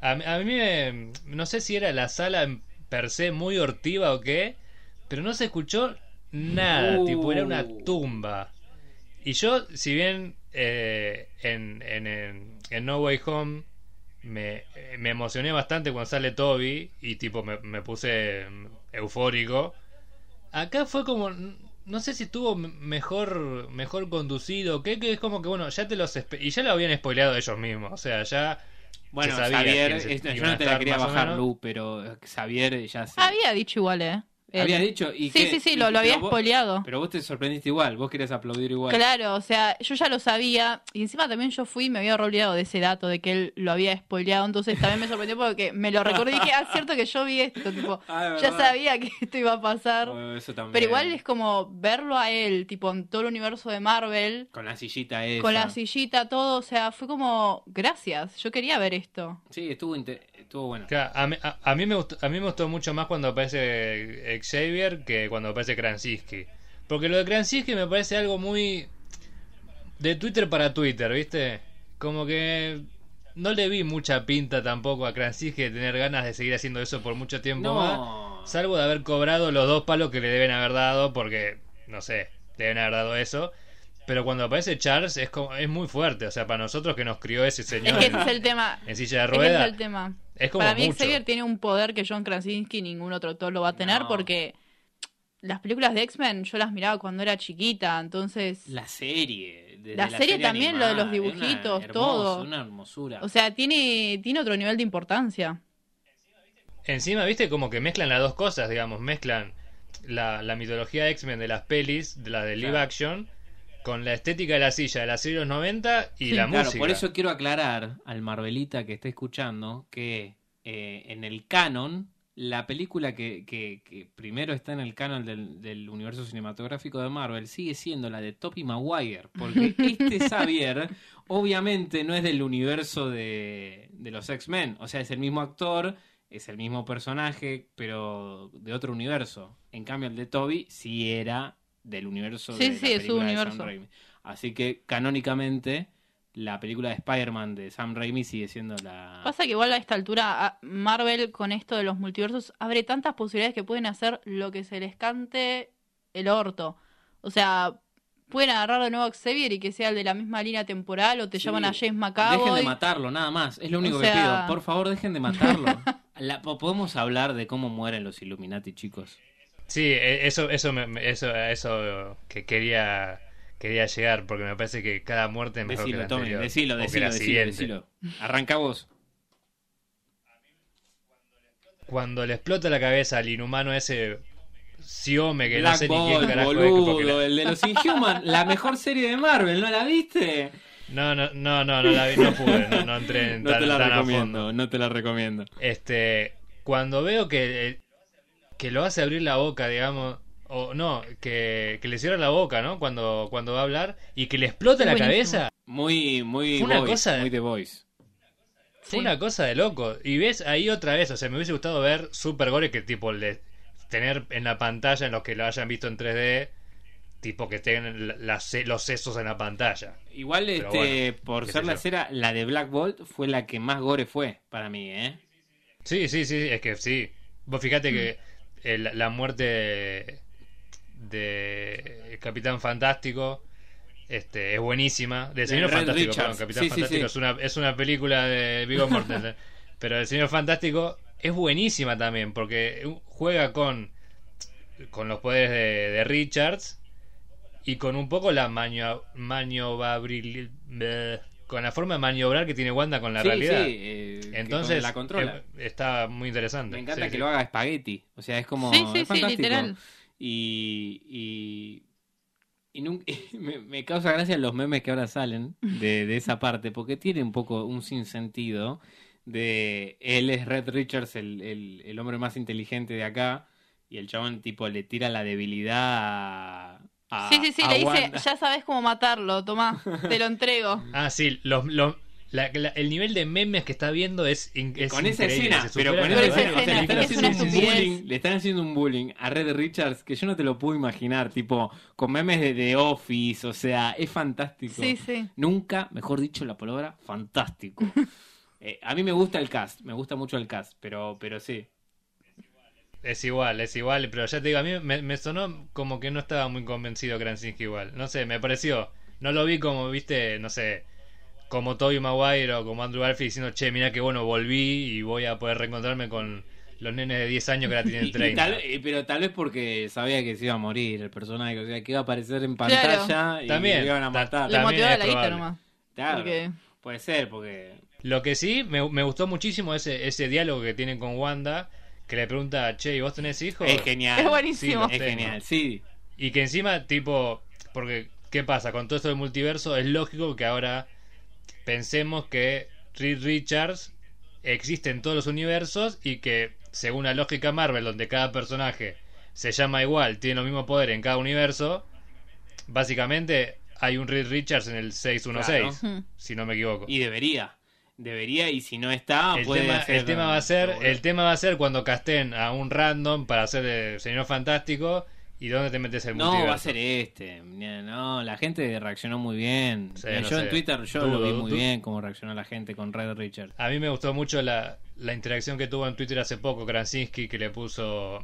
a, a mí me, no sé si era la sala en per se muy hortiva o qué, pero no se escuchó nada, Uh. tipo era una tumba. Y yo, si bien eh, en, en, en, en No Way Home me, me emocioné bastante cuando sale Toby y tipo me, me puse mm, eufórico, acá fue como no sé si estuvo mejor mejor conducido que, que es como que bueno ya te los y ya lo habían spoileado ellos mismos o sea ya Bueno, se sabía Xavier, quiénes esto- yo no te la quería bajar. Lu, pero Xavier ya se... Había dicho igual, ¿eh? Él. Había dicho y Sí, qué- sí, sí, lo, lo había spoileado. Pero vos te sorprendiste igual, vos querías aplaudir igual. Claro, o sea, yo ya lo sabía. Y encima también yo fui y me había olvidado de ese dato de que él lo había spoileado. Entonces también me sorprendió porque me lo recordé y dije, ah, cierto que yo vi esto. Tipo, Ah, ya sabía que esto iba a pasar. Bueno, eso también. Pero igual es como verlo a él, tipo, en todo el universo de Marvel, Con la sillita esa. con la sillita, todo. O sea, fue como, gracias, yo quería ver esto. Sí, estuvo, estuvo bueno. Claro, a, mí, a- a mí me gustó, a mí me gustó mucho más cuando aparece Xavier que cuando aparece Krasinski. Porque lo de Krasinski me parece algo muy de Twitter para Twitter, ¿viste? Como que no le vi mucha pinta tampoco a Krasinski de tener ganas de seguir haciendo eso por mucho tiempo más. Salvo de haber cobrado los dos palos que le deben haber dado, porque, no sé, le deben haber dado eso. Pero cuando aparece Charles es como, es muy fuerte. O sea, para nosotros que nos crió ese Es señor que en, ese es el tema. en silla de Es que ese ruedas. es el tema. Es como Para mí mucho. Xavier tiene un poder que John Krasinski ningún otro actor lo va a tener No. porque las películas de X-Men yo las miraba cuando era chiquita, entonces... La serie. desde La serie también, lo de los es una dibujitos, hermosa, todo. Una hermosura. O sea, tiene, tiene otro nivel de importancia. Encima, viste, como que mezclan las dos cosas, digamos, mezclan la, la mitología X-Men de las pelis, de las de live Claro. action, con la estética de la silla de la serie de los 90 y Sí, la claro, música. por eso quiero aclarar al Marvelita que está escuchando que eh, en el canon, la película que, que- que primero está en el canon del, del universo cinematográfico de Marvel sigue siendo la de Tobey Maguire, porque este Xavier obviamente no es del universo de, de los X-Men, o sea, es el mismo actor, es el mismo personaje, pero de otro universo. En cambio, el de Toby sí era del universo Sí, de sí, la es su de Sam universo. Raimi. Así que canónicamente la película de Spider-Man de Sam Raimi sigue siendo la... Pasa que igual a esta altura Marvel con esto de los multiversos abre tantas posibilidades que pueden hacer lo que se les cante el orto. O sea, pueden agarrar de nuevo a Xavier y que sea el de la misma línea temporal o te Sí. llaman a James Dejen de McAvoy. matarlo, nada más. Es lo único O que pido. Por favor, dejen de matarlo. La- po- podemos hablar de cómo mueren los Illuminati, chicos. Sí, e- eso, eso, eso, eso que quería, quería llegar, porque me parece que cada muerte es mejor que Decilo, la Tommy, anterior, decilo, que decilo, la decilo, decilo. Arranca vos. Cuando le explota la cabeza al inhumano ese Siome, que no Black sé ni quién carajo es, boludo, la- el de los Inhuman, la mejor serie de Marvel, ¿no la viste? No, no, no, no, no, la vi, no pude, no, no entré en No tan, te la tan a recomiendo, fondo. no te la recomiendo. Este, cuando veo que, que lo hace abrir la boca, digamos, o no, que, que le cierra la boca, ¿no? Cuando, cuando va a hablar y que le explota la Buenísimo. cabeza, Muy, muy Fue una Voice, cosa- muy The Voice. fue una cosa de loco. Y ves ahí otra vez, o sea, me hubiese gustado ver Super Gore que tipo el de tener en la pantalla, en los que lo hayan visto en 3D, tipo que estén las- los sesos en la pantalla. Igual, Pero este, bueno, por ser la cera, la de Black Bolt fue la que más gore fue para mí, ¿eh? Sí, sí, sí, es que sí. Vos fíjate que el- la muerte de, de Capitán Fantástico este, es buenísima. Del De Señor Fantástico, perdón, Capitán Sí, Fantástico sí. Es, una, es una película de Vigo Mortensen. pero el Señor Fantástico es buenísima también porque juega con, con los poderes de, de Richards y con un poco la manio, maniobrabil- bleh, con la forma de maniobrar que tiene Wanda con la sí, realidad. sí, eh, que Entonces, con- la controla. eh, está muy interesante. Me encanta Sí, que sí. lo haga espagueti. O sea, es como. Sí, sí, es sí, fantástico. literal. Y. y... y me, me causa gracia los memes que ahora salen de, de esa parte, porque tiene un poco un sinsentido de él es Red Richards, el, el, el hombre más inteligente de acá, y el chabón tipo le tira la debilidad a... a- Sí, sí, sí, le dice, ya sabes cómo matarlo, tomá, te lo entrego. Ah, sí, los, los, la- la- el nivel de memes que está viendo es, es con esa increíble, escena, se pero con esa escena, o sea, le están es haciendo un bullying, le están haciendo un bullying a Red Richards que yo no te lo puedo imaginar, tipo con memes de The Office, o sea, es fantástico. Sí, sí. Nunca, mejor dicho la palabra, fantástico. Eh, a mí me gusta el cast, me gusta mucho el cast, pero, pero sí. Es igual, es igual, pero ya te digo, a mí me, me sonó como que no estaba muy convencido Krasinski igual. No sé, me pareció. No lo vi como, viste, no sé, como Toby Maguire o como Andrew Garfield diciendo, che, mira que bueno, volví y voy a poder reencontrarme con los nenes de 10 años que ahora Y- tienen y 30. tal- eh, pero tal vez porque sabía que se iba a morir el personaje, o sea, que iba a aparecer en pantalla y También, lo iban a ta- matar. Le También motivaba la guita nomás. Claro, Porque puede ser, porque... Lo que sí, me, me gustó muchísimo ese, ese diálogo que tienen con Wanda, que le pregunta, che, ¿y vos tenés hijos? Es genial. es buenísimo. Sí, Es tengo. genial, sí. Y que encima, tipo, porque, ¿qué pasa? Con todo esto del multiverso, es lógico que ahora pensemos que Reed Richards existe en todos los universos y que, según la lógica Marvel, donde cada personaje se llama igual, tiene los mismos poderes en cada universo, básicamente hay un Reed Richards en el 616, Claro. si no me equivoco. Y debería. Debería, y si no está, el, puede tema, el tema va a ser el tema va a ser cuando casten a un random para hacer el señor fantástico y dónde te metes el No, multiverso va a ser este. No, la gente reaccionó muy bien. Sí, yo no en. Twitter yo lo vi muy bien cómo reaccionó la gente con Red Richard. A mí me gustó mucho la, la interacción que tuvo en Twitter hace poco Krasinski que le puso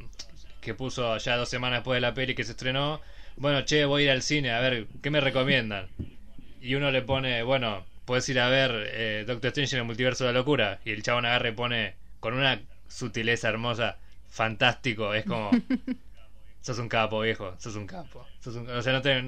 que puso ya dos semanas después de la peli que se estrenó. Bueno, che, voy a ir al cine, a ver, ¿qué me recomiendan? Y uno le pone, bueno, puedes ir a ver eh, Doctor Strange en el multiverso de la locura. Y el chabón agarra y pone con una sutileza hermosa, fantástico. Es como, sos un capo, viejo, sos un capo. Sos un- o sea, no te...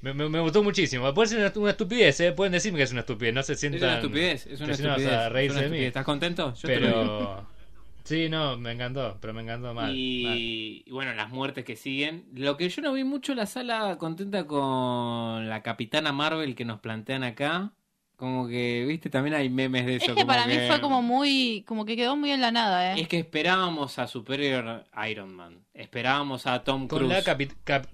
Me, me- me gustó muchísimo. Puede ser una, una estupidez, ¿eh? Pueden decirme que es una estupidez. No se Es sientan... una estupidez, es una estupidez. a es reírse una de mí. estupidez. ¿Estás contento? Yo te lo digo. Pero. Sí, no, me encantó, pero me encantó mal. mal. Y, y bueno, las muertes que siguen. Lo que yo no vi mucho la sala contenta con la Capitana Marvel que nos plantean acá. Como que, viste, también hay memes de eso. Es que como para mí que- fue como muy. Como que quedó muy en la nada, ¿eh? Es que esperábamos a Superior Iron Man. Esperábamos a Tom Con Cruise. la, capi- cap-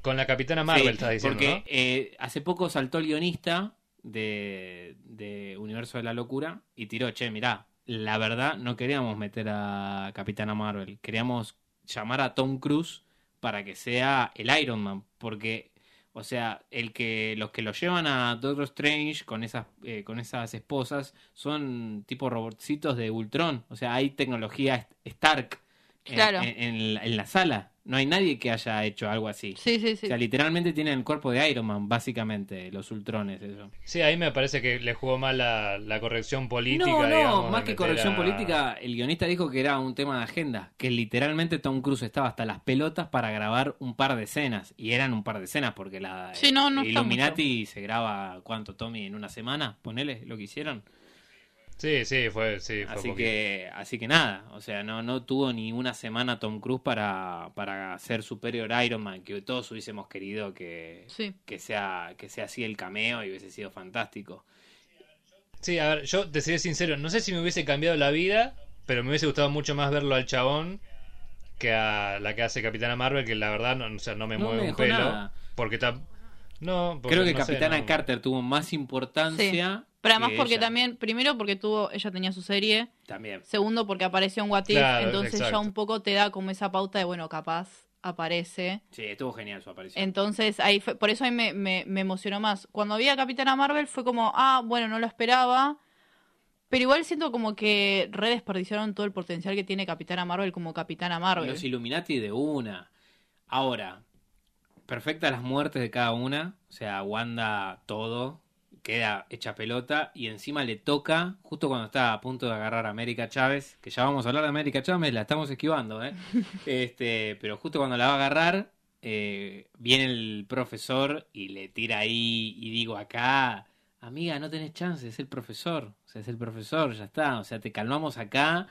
con la Capitana Marvel, Sí, estás diciendo, Porque ¿no? eh, hace poco saltó el guionista de, de Universo de la Locura y tiró, che, mirá, la verdad no queríamos meter a Capitana Marvel, queríamos llamar a Tom Cruise para que sea el Iron Man, porque, o sea, el que los que lo llevan a Doctor Strange con esas eh, con esas esposas son tipo robotcitos de Ultron, o sea, hay tecnología Stark Claro. en- en la- en la sala, no hay nadie que haya hecho algo así. Sí, sí, sí. O sea, literalmente tienen el cuerpo de Iron Man, básicamente, los ultrones, eso. Sí, ahí me parece que le jugó mal la, la corrección política. no, no, digamos, más que corrección a- política, el guionista dijo que era un tema de agenda, que literalmente Tom Cruise estaba hasta las pelotas para grabar un par de escenas, y eran un par de escenas porque la Sí, no, Illuminati se graba, ¿cuánto, Tommy? ¿En una semana? Ponele lo que hicieron. Sí, sí, fue, sí, fue Así poquito. que, así que nada, o sea, no, no tuvo ni una semana Tom Cruise para, para ser superior Iron Man, que todos hubiésemos querido que, Sí. que sea que sea así el cameo y hubiese sido fantástico. Sí, a ver, yo te seré sincero, no sé si me hubiese cambiado la vida, pero me hubiese gustado mucho más verlo al chabón que a la que hace Capitana Marvel, que la verdad no, o sea, no me No mueve me un pelo. nada. Porque está... No, porque Creo que no sé, Capitana no- Carter tuvo más importancia. Pero además que porque ella. también, primero porque tuvo, ella tenía su serie, También. segundo porque apareció en What If, Claro, entonces ya un poco te da como esa pauta de, bueno, capaz aparece. Sí, estuvo genial su aparición. Entonces, ahí fue- por eso ahí me, me, me emocionó más. Cuando vi a Capitana Marvel fue como, ah, bueno, no lo esperaba. Pero igual siento como que redesperdiciaron todo el potencial que tiene Capitana Marvel como Capitana Marvel. Los Illuminati de una. Ahora, perfectas las muertes de cada una. O sea, Wanda todo. Queda hecha pelota. Y encima le toca, justo cuando está a punto de agarrar a América Chávez. Que ya vamos a hablar de América Chávez, la estamos esquivando, ¿eh? este, pero justo cuando la va a agarrar, eh, viene el profesor y le tira ahí. Y digo, acá, amiga, no tenés chance, es el profesor. O sea, es el profesor, ya está. O sea, te calmamos acá.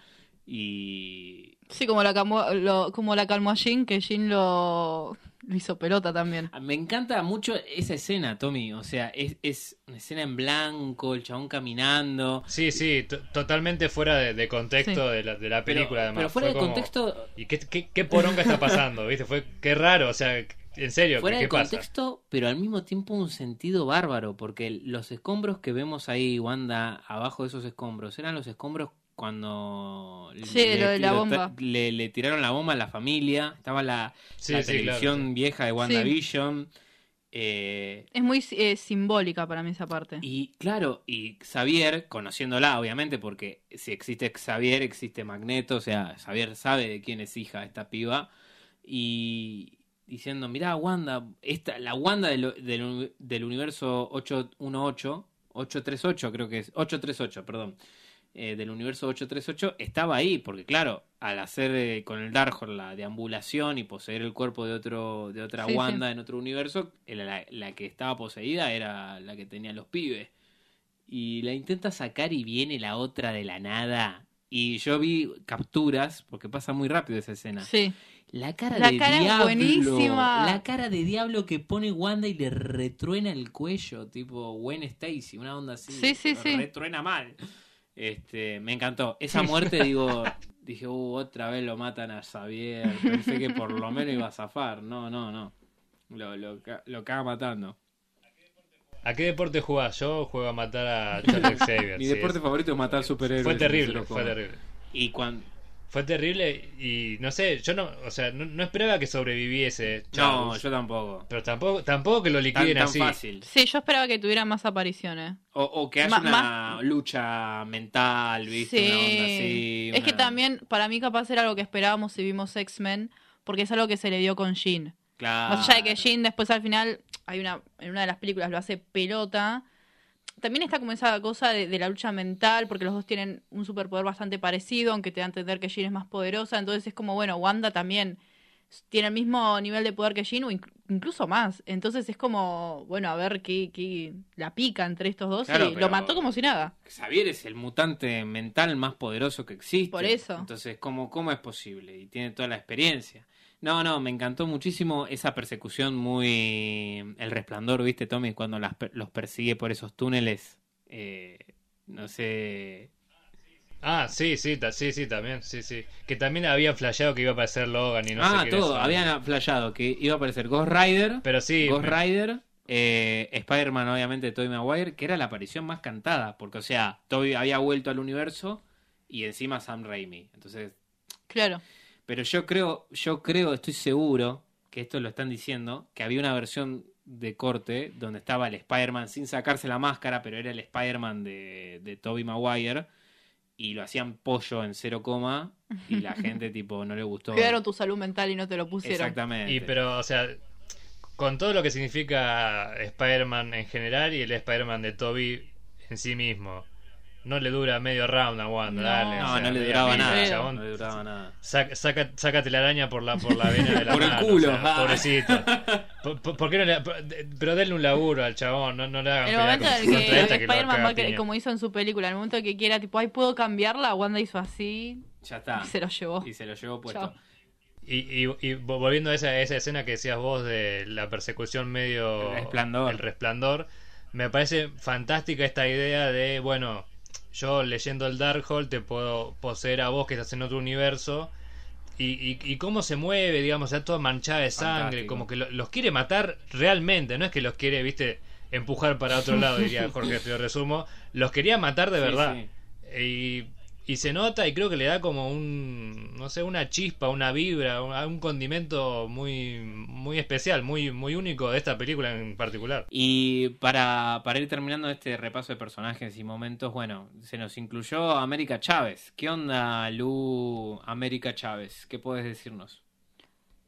Y Sí, como la, calmó, lo, como la calmó a Jin, que Jin lo, lo hizo pelota también. Me encanta mucho esa escena, Tommy. O sea, es, es una escena en blanco, el chabón caminando. Sí, sí, to- totalmente fuera de, de contexto Sí. de, la, de la Pero, película, además. pero fuera Fue de como, contexto, ¿Y qué, qué, qué poronga está pasando? ¿Viste? Fue qué raro, o sea, En serio, Fuera ¿qué, de qué pasa? contexto, pero al mismo tiempo un sentido bárbaro, porque los escombros que vemos ahí, Wanda, abajo de esos escombros, eran los escombros cuando Sí, lo de la bomba. le, le tiraron la bomba a la familia, estaba la, Sí, la sí, televisión claro, vieja de WandaVision. eh, Es muy eh, simbólica para mí esa parte. y claro, y Xavier, conociéndola obviamente, porque si existe Xavier, existe Magneto, o sea, Xavier sabe de quién es hija esta piba, y diciendo, mirá, Wanda, esta, la Wanda del, del, del universo 818, 838 creo que es, 838, perdón, eh, del universo 838, estaba ahí, porque claro, al hacer eh, con el Darkhold la deambulación y poseer el cuerpo de otro de otra Sí, Wanda en otro universo, la, la que estaba poseída era la que tenía los pibes. Y la intenta sacar y viene la otra de la nada. Y yo vi capturas, porque pasa muy rápido esa escena. Sí. La cara La de cara es diablo. buenísima. La cara de diablo que pone Wanda y le retruena el cuello, tipo Gwen Stacy, una onda así. Sí, sí, pero sí. Retruena mal. Este, me encantó. Esa muerte, digo, dije, uh, otra vez lo matan a Xavier. Pensé que por lo menos iba a zafar. No, no, no. Lo, lo, lo caga matando. ¿A qué deporte jugás? Yo juego a matar a Charles Xavier. Mi sí, deporte es- favorito es matar superhéroes. Fue terrible, fue terrible. Y cuando. Fue terrible y no sé, yo no, o sea, no, no esperaba que sobreviviese No, yo tampoco. Pero tampoco, tampoco que lo Tan, liquiden tan así. fácil. Sí, yo esperaba que tuviera más apariciones. O, o que haya Ma- una más- lucha mental, ¿viste? Una onda así. es que también, para mí capaz era algo que esperábamos si vimos X-Men, porque es algo que se le dio con Jean. Claro. Más allá de que Jean después al final, hay una en una de las películas lo hace pelota. También está como esa cosa de, de la lucha mental, porque los dos tienen un superpoder bastante parecido, aunque te da a entender que Jean es más poderosa. Entonces es como, bueno, Wanda también tiene el mismo nivel de poder que Jean, o inc- incluso más. Entonces es como, bueno, a ver qué, qué la pica entre estos dos. Claro, y lo mató como si nada. Xavier es el mutante mental más poderoso que existe. Por eso. Entonces, ¿cómo, ¿cómo es posible? Y tiene toda la experiencia. No, no, me encantó muchísimo esa persecución muy... El resplandor, ¿viste, Tommy? Cuando las per- los persigue por esos túneles. eh, no sé... Ah, sí, sí, ta- sí, sí, también, sí, sí. Que también había flasheado que iba a aparecer Logan y no ah, sé qué. todo. eso. Habían flasheado que iba a aparecer Ghost Rider. Pero sí, Ghost me- Rider, eh, Spider-Man, obviamente, de Tobey Maguire, que era la aparición más cantada, porque, o sea, Tobey había vuelto al universo y encima Sam Raimi. Entonces, Claro. Pero yo creo, yo creo, estoy seguro que esto lo están diciendo, que había una versión de corte donde estaba el Spider-Man sin sacarse la máscara, pero era el Spider-Man de, de Tobey Maguire. Y lo hacían pollo en cero coma y la gente tipo no le gustó. Cuidaron tu salud mental y no te lo pusieron. Exactamente. Y pero, o sea, con todo lo que significa Spider-Man en general y el Spider-Man de Toby en sí mismo, no le dura medio round a Wanda, No. dale. o No, sea, no le duraba nada. Chabón. No le duraba nada. Saca- saca- sácate la araña por la, por la vena de la Por el culo. o sea, pobrecito. ¿Por, por- por qué no le, por- pero denle un laburo al chabón, no, no le hagan el pelear momento en el que que Spider-Man a como hizo en su película, en el momento que quiera, tipo, ay, ¿puedo cambiarla? Wanda hizo así Ya está. y se lo llevó. Y se lo llevó puesto. Chao. Y, y, y vo- volviendo a esa, esa escena que decías vos de la persecución medio... El resplandor. el resplandor, me parece fantástica esta idea de, bueno, yo leyendo el Darkhold te puedo poseer a vos que estás en otro universo. Y, y, y cómo se mueve, digamos, ya toda manchada de sangre, Fantástico. como que lo- los quiere matar realmente, no es que los quiere, viste, empujar para otro lado, diría Jorge, te lo resumo, los quería matar de Sí, verdad. sí. Y, y se nota y creo que le da como un, no sé, una chispa, una vibra, un, un condimento muy, muy especial, muy, muy único de esta película en particular. Y para, para ir terminando este repaso de personajes y momentos, bueno, se nos incluyó América Chávez. ¿Qué onda, Lu América Chávez? ¿Qué puedes decirnos?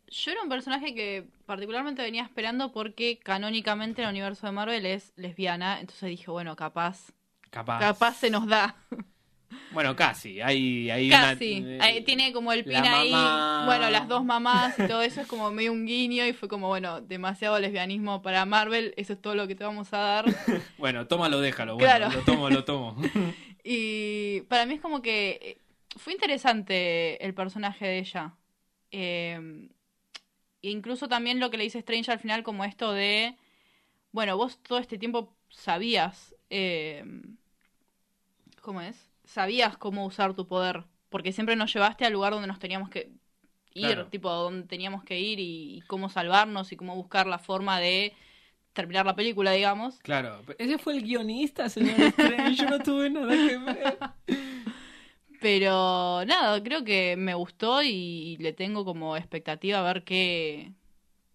Yo era un personaje que particularmente venía esperando porque canónicamente en el universo de Marvel es lesbiana, entonces dije, bueno, capaz, Capaz. capaz se nos da. Bueno, casi. Hay, hay Casi. una- eh, tiene como el pin ahí. mamá. Bueno, las dos mamás y todo eso es como medio un guiño y fue como, bueno, demasiado lesbianismo para Marvel, eso es todo lo que te vamos a dar. Bueno, tómalo, déjalo. Bueno, Claro. lo tomo, lo tomo. Y para mí es como que eh, fue interesante el personaje de ella. Eh, incluso también lo que le dice Strange al final, como esto de, bueno, vos todo este tiempo sabías, eh, ¿cómo es? Sabías cómo usar tu poder, porque siempre nos llevaste al lugar donde nos teníamos que ir, Claro. tipo, a dónde teníamos que ir y, y cómo salvarnos y cómo buscar la forma de terminar la película, digamos. Claro, ese fue el guionista, señor Strange. Yo no tuve nada que ver. Pero nada, creo que me gustó y le tengo como expectativa a ver qué,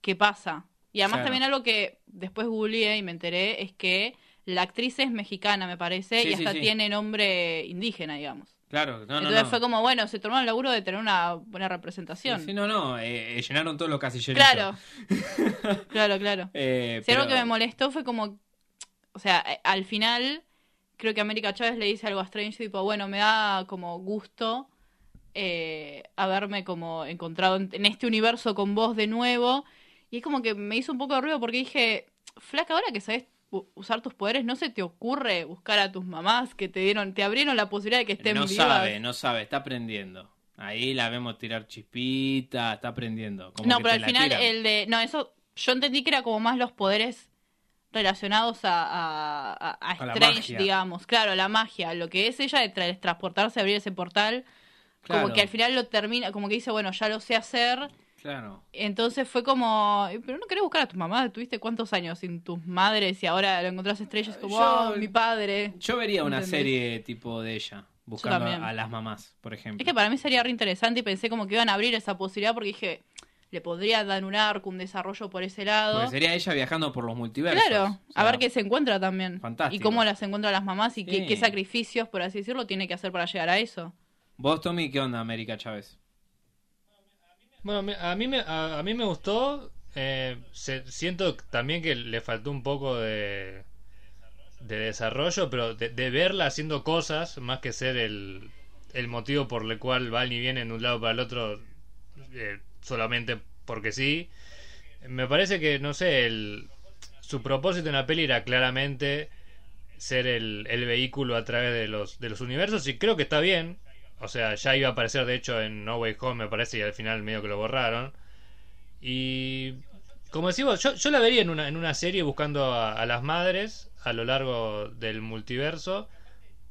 qué pasa. Y además Claro. también algo que después googleé y me enteré es que la actriz es mexicana, me parece, Sí, y hasta sí. tiene nombre indígena, digamos. Claro, no, no, Entonces no. fue como, bueno, se tomó el laburo de tener una buena representación. Sí, no, no, eh, eh, llenaron todos los casilleritos. claro, claro, claro. Eh, Si algo pero- que me molestó fue como, o sea, eh, al final creo que América Chávez le dice algo a Strange, tipo, bueno, me da como gusto eh, haberme como encontrado en, en este universo con vos de nuevo. Y es como que me hizo un poco de ruido porque dije, flaca, ahora que sabes usar tus poderes, ¿no se te ocurre buscar a tus mamás que te dieron, te abrieron la posibilidad de que estén No vivas? sabe, no sabe, está aprendiendo. Ahí la vemos tirar chispita, está aprendiendo. Como no, que pero al final tiran. el de... No, eso yo entendí que era como más los poderes relacionados a, a, a- a A la Strange, digamos. Claro, la magia. Lo que es ella de tra- transportarse, abrir ese portal. Claro. Como que al final lo termina, como que dice, bueno, ya lo sé hacer. Claro. Entonces fue como, "Eh, pero no querés buscar a tu mamá, tuviste cuántos años sin tus madres y ahora lo encontrás estrellas como, Yo- "Ah, mi padre. Yo vería una ¿Entendés? serie tipo de ella, buscando a, las mamás, por ejemplo. Es que para mí sería re interesante y pensé como que iban a abrir esa posibilidad porque dije, le podría dar un arco, un desarrollo por ese lado. Porque sería ella viajando por los multiversos. Claro, O a ver qué se encuentra también. Fantástico. Y cómo las encuentra las mamás y qué sacrificios, por así decirlo, tiene que hacer para llegar a eso. Vos, Tommy, ¿qué onda, América Chávez? Bueno, a mí me, a, a mí me gustó. eh, se- siento también que le faltó un poco de, de desarrollo, pero de, de verla haciendo cosas, más que ser el, el motivo por el cual van y vienen de un lado para el otro eh, solamente porque sí. Me parece que, no sé, el, su propósito en la peli era claramente ser el, el vehículo a través de los, de los universos y creo que está bien. O sea, ya iba a aparecer de hecho en No Way Home, me parece, y al final medio que lo borraron. Y como decimos, yo, yo la vería en una, en una serie buscando a, a las madres a lo largo del multiverso.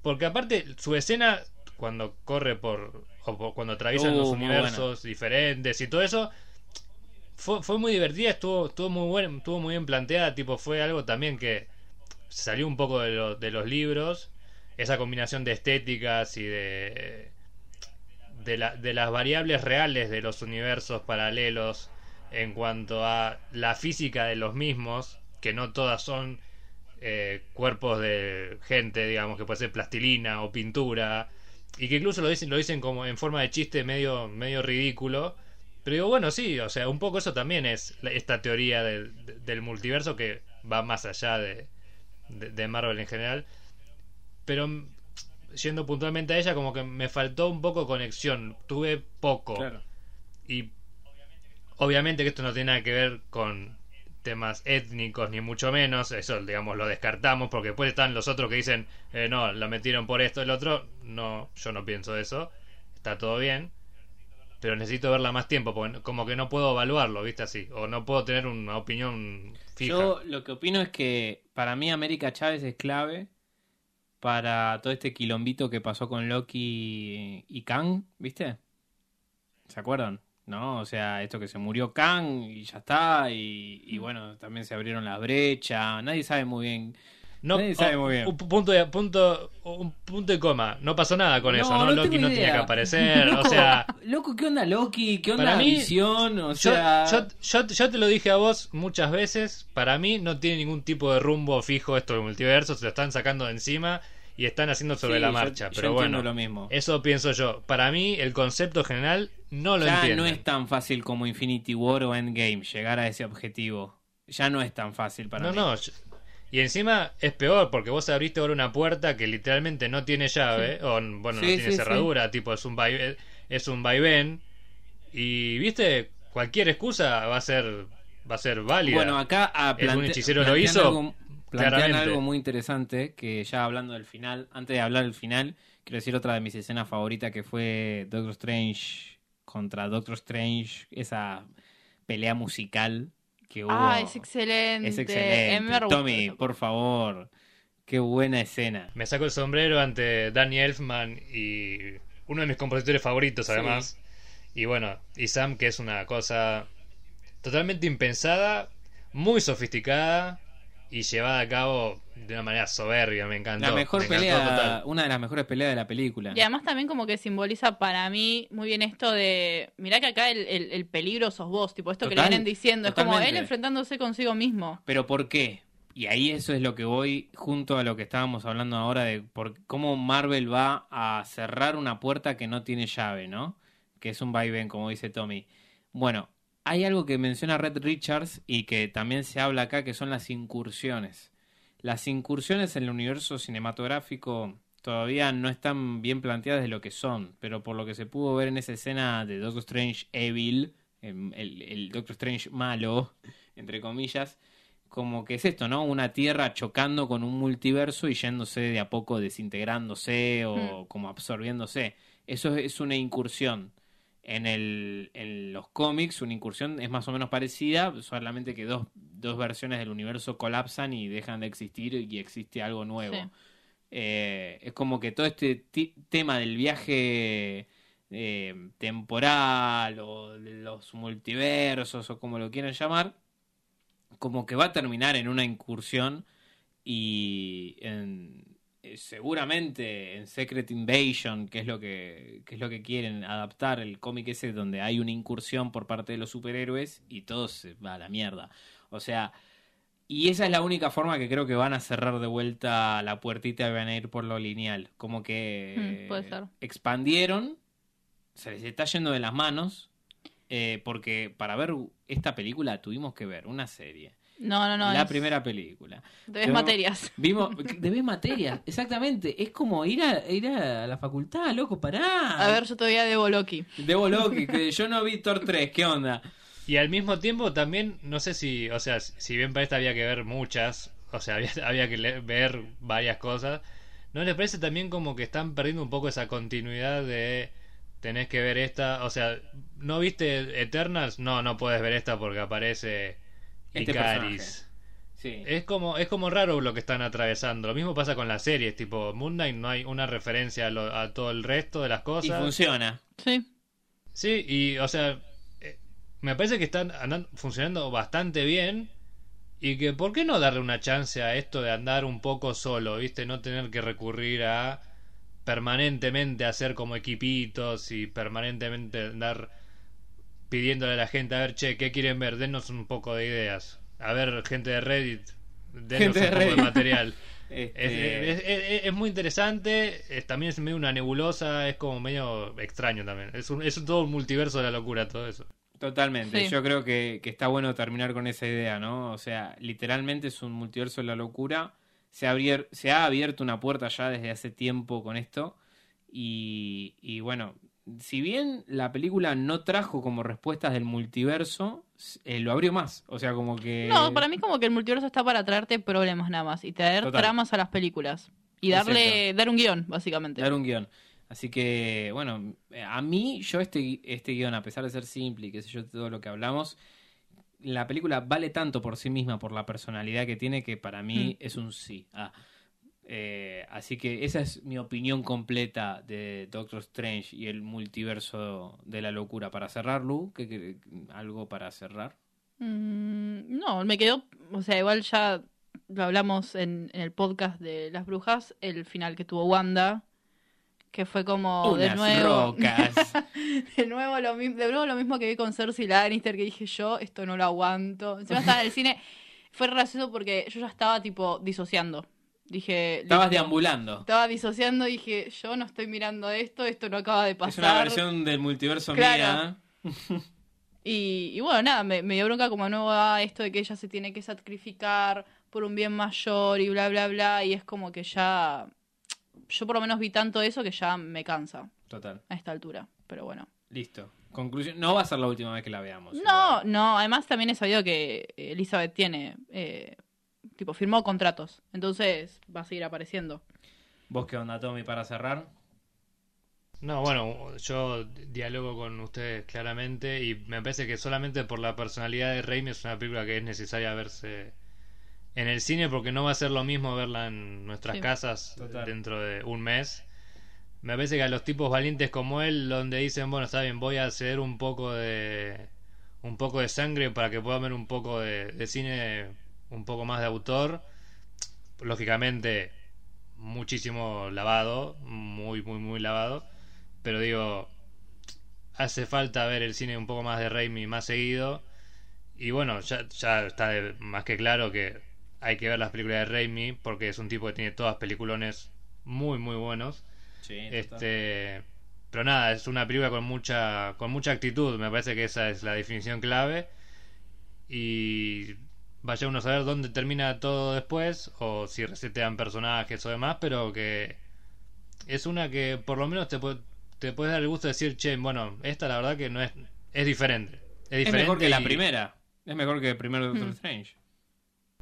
Porque aparte, su escena, cuando corre por. o por- cuando atraviesan Uh, los universos diferentes y todo eso. Fue, fue muy divertida, estuvo, estuvo muy buen, estuvo muy bien planteada, tipo, fue algo también que salió un poco de, lo- de los libros. Esa combinación de estéticas y de. De, la- de las variables reales de los universos paralelos en cuanto a la física de los mismos, que no todas son eh, cuerpos de gente, digamos, que puede ser plastilina o pintura, y que incluso lo dicen, lo dicen como en forma de chiste medio, medio ridículo. Pero digo, bueno, sí, o sea, un poco eso también es esta teoría del, de- del multiverso que va más allá de, de, Marvel en general. Pero yendo puntualmente a ella, como que me faltó un poco conexión, tuve poco. Claro. Y obviamente que esto no tiene nada que ver con temas étnicos ni mucho menos, eso digamos lo descartamos porque después están los otros que dicen, eh, no, la metieron por esto, el otro, no, yo no pienso eso, está todo bien, pero necesito verla más tiempo porque como que no puedo evaluarlo, viste así, o no puedo tener una opinión fija. Yo lo que opino es que para mí América Chávez es clave para todo este quilombito que pasó con Loki y Kang, ¿viste? ¿Se acuerdan? ¿No? O sea, esto que se murió Kang y ya está, y, y bueno, también se abrieron las brechas, nadie sabe muy bien. No, Nadie sabe oh, muy bien. Un punto, de, punto, un punto y coma. No pasó nada con eso, ¿no? Loki tengo no tenía que aparecer. Loco, o sea, Loco, ¿qué onda Loki? ¿Qué onda Para mí, Visión? O yo, sea... yo, yo, yo te lo dije a vos muchas veces. Para mí no tiene ningún tipo de rumbo fijo esto del multiverso. Se lo están sacando de encima y están haciendo sobre Sí, la marcha. yo pero bueno, lo mismo. eso pienso yo. Para mí, el concepto general no lo ya entiendo. no es tan fácil como Infinity War o Endgame llegar a ese objetivo. Ya no es tan fácil para no, mí. no. yo- Y encima es peor porque vos abriste ahora una puerta que literalmente no tiene llave, o bueno, Sí, no tiene sí, cerradura, tipo es un vai- es un vaivén. Y viste, cualquier excusa va a ser va a ser válida. Bueno, acá a plante- un hechicero lo hizo, algo- plantean algo muy interesante que ya hablando del final, antes de hablar del final, quiero decir otra de mis escenas favoritas que fue Doctor Strange contra Doctor Strange, esa pelea musical que hubo. Ah, es excelente. Es excelente. Tommy, por favor. Qué buena escena. Me saco el sombrero ante Danny Elfman y uno de mis compositores favoritos, Sí. además. Y bueno, y Sam, que es una cosa totalmente impensada, muy sofisticada y llevada a cabo de una manera soberbia, me encantó. La mejor me pelea, total. una de las mejores peleas de la película. Y además también como que simboliza para mí muy bien esto de, mirá que acá el, el- el peligro sos vos, tipo esto que le vienen diciendo, es como él enfrentándose consigo mismo. Pero ¿por qué? Y ahí eso es lo que voy junto a lo que estábamos hablando ahora de por cómo Marvel va a cerrar una puerta que no tiene llave, ¿no? Que es un vaivén, como dice Tommy. Bueno, hay algo que menciona Red Richards y que también se habla acá, que son las incursiones. Las incursiones en el universo cinematográfico todavía no están bien planteadas de lo que son, pero por lo que se pudo ver en esa escena de Doctor Strange Evil, em, el, el Doctor Strange malo, entre comillas, como que es esto, ¿no? Una tierra chocando con un multiverso y yéndose de a poco desintegrándose o como absorbiéndose. Eso es una incursión. En, el, en los cómics, una incursión es más o menos parecida, solamente que dos, dos versiones del universo colapsan y dejan de existir y existe algo nuevo. Sí. Eh, es como que todo este tema del viaje eh, temporal o de los multiversos o como lo quieran llamar, como que va a terminar en una incursión y en- eh, seguramente en Secret Invasion, que es lo que, que es lo que quieren adaptar el cómic ese donde hay una incursión por parte de los superhéroes y todo se va a la mierda. O sea, y esa es la única forma que creo que van a cerrar de vuelta la puertita y van a ir por lo lineal. Como que Mm, puede ser. expandieron, se les está yendo de las manos, eh, porque para ver esta película tuvimos que ver una serie. No, no, no. la es- primera película. Debes Pero- materias. Vimos, debes materias, exactamente. Es como ir a, ir a la facultad, loco, pará. A ver, yo todavía debo Loki. Debo Loki, que yo no vi Thor 3, ¿qué onda? Y al mismo tiempo también, no sé si, o sea, si bien para esta había que ver muchas, o sea, había, había que le- ver varias cosas, ¿no les parece también como que están perdiendo un poco esa continuidad de tenés que ver esta, o sea, ¿no viste Eternals? No, no puedes ver esta porque aparece Este Icaris. Sí. Es como, es como raro lo que están atravesando. Lo mismo pasa con las series, tipo Moon Knight no hay una referencia a, lo- a todo el resto de las y cosas. funciona. Sí. Sí, y o sea, eh, me parece que están andan- funcionando bastante bien y que ¿por qué no darle una chance a esto de andar un poco solo, viste? No tener que recurrir a permanentemente hacer como equipitos y permanentemente andar pidiéndole a la gente a ver, che, ¿qué quieren ver? Denos un poco de ideas. A ver, gente de Reddit, denos Gente un de poco de Reddit. material. Este, Es, es- es- es muy interesante, es- también es medio una nebulosa, es como medio extraño también. Es, un, es un- todo un multiverso de la locura, todo eso. Totalmente, Sí. yo creo que, que está bueno terminar con esa idea, ¿no? O sea, literalmente es un multiverso de la locura. Se ha, abier- se ha abierto una puerta ya desde hace tiempo con esto. Y, y bueno, si bien la película no trajo como respuestas del multiverso, eh, lo abrió más. O sea, como que... No, para mí como que el multiverso está para traerte problemas nada más y traer Total. tramas a las películas. Y darle, dar un guion, básicamente. Dar un guion. Así que, bueno, a mí, yo este, este guion, a pesar de ser simple y qué sé yo, todo lo que hablamos, la película vale tanto por sí misma, por la personalidad que tiene, que para mí es un sí. Ah, eh, así que esa es mi opinión completa de Doctor Strange y el multiverso de la locura. Para cerrar, Lu, ¿qué- qué- ¿algo para cerrar? Mm, no, me quedó, o sea, igual ya lo hablamos en, en el podcast de las brujas, el final que tuvo Wanda, que fue como de nuevo, rocas. de nuevo lo mismo, de nuevo lo mismo que vi con Cersei Lannister, que dije yo, esto no lo aguanto. Encima estaba en el cine, fue gracioso porque yo ya estaba tipo disociando. Dije, Estabas deambulando. Estaba disociando y dije, yo no estoy mirando esto, esto no acaba de Es pasar. una versión del multiverso Claro. mía. Y, y bueno, nada, me, me dio bronca como ah, esto de que ella se tiene que sacrificar por un bien mayor y bla, bla, bla. Y es como que ya. Yo por lo menos vi tanto eso que ya me cansa Total. a esta altura. Pero bueno. Listo. Conclusión. No va a ser la última vez que la veamos. No, igual. no, además también he sabido que Elizabeth tiene. eh, tipo, firmó contratos. Entonces va a seguir apareciendo. ¿Vos qué onda, Tommy, para cerrar? No, bueno, yo dialogo con ustedes claramente y me parece que solamente por la personalidad de Raimi es una película que es necesaria verse en el cine porque no va a ser lo mismo verla en nuestras Sí. casas Total. dentro de un mes. me parece que a los tipos valientes como él, donde dicen, bueno, está bien, voy a ceder un poco de un poco de sangre para que pueda ver un poco de, de cine, un poco más de autor, lógicamente muchísimo lavado, muy, muy, muy lavado, pero digo, hace falta ver el cine un poco más de Raimi más seguido. Y bueno, ya, ya está de- más que claro que hay que ver las películas de Raimi porque es un tipo que tiene todas peliculones muy muy buenos. Sí, Este, pero nada, es una película con mucha con mucha actitud, me parece que esa es la definición clave. Y vaya uno a saber dónde termina todo después o si resetean personajes o demás, pero que es una que por lo menos te puede, te puedes dar el gusto de decir, che, bueno, esta la verdad que no es es diferente. Es, Es diferente mejor que la y- primera. Es mejor que el primero Doctor Mm. Strange.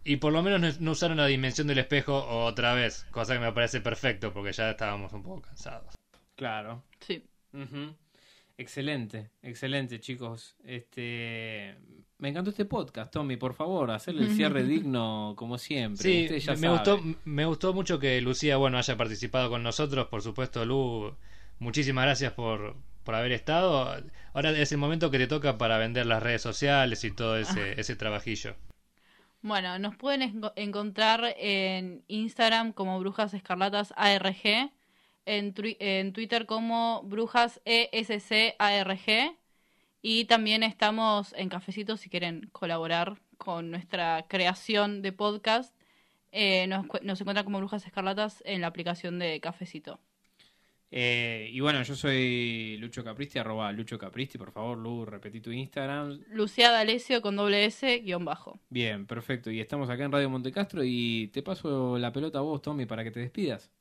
Y por lo menos no, usaron la dimensión del espejo otra vez, cosa que me parece perfecto porque ya estábamos un poco cansados. Claro. Sí. Excelente, excelente, chicos. Este, me encantó este podcast, Tommy. Por favor, hacerle el cierre digno como siempre. Sí, Usted ya me sabe. gustó, me gustó mucho que Lucía, bueno, haya participado con nosotros. Por supuesto, Lu, muchísimas gracias por, por haber estado. Ahora es el momento que te toca para vender las redes sociales y todo ese, ese trabajillo. Bueno, nos pueden enco- encontrar en Instagram como Brujas Escarlatas ARG, en, en Twitter como Brujas E ESC ARG y también estamos en Cafecito si quieren colaborar con nuestra creación de podcast. Eh, nos, nos encuentran como Brujas Escarlatas en la aplicación de Cafecito. Eh, y bueno, yo soy Lucho Capristi, arroba Lucho Capristi. Por favor, Lu, repetí tu Instagram. Lucía D'Alessio con doble S guion bajo. Bien, perfecto. Y estamos acá en Radio Montecastro y te paso la pelota a vos, Tommy, para que te despidas.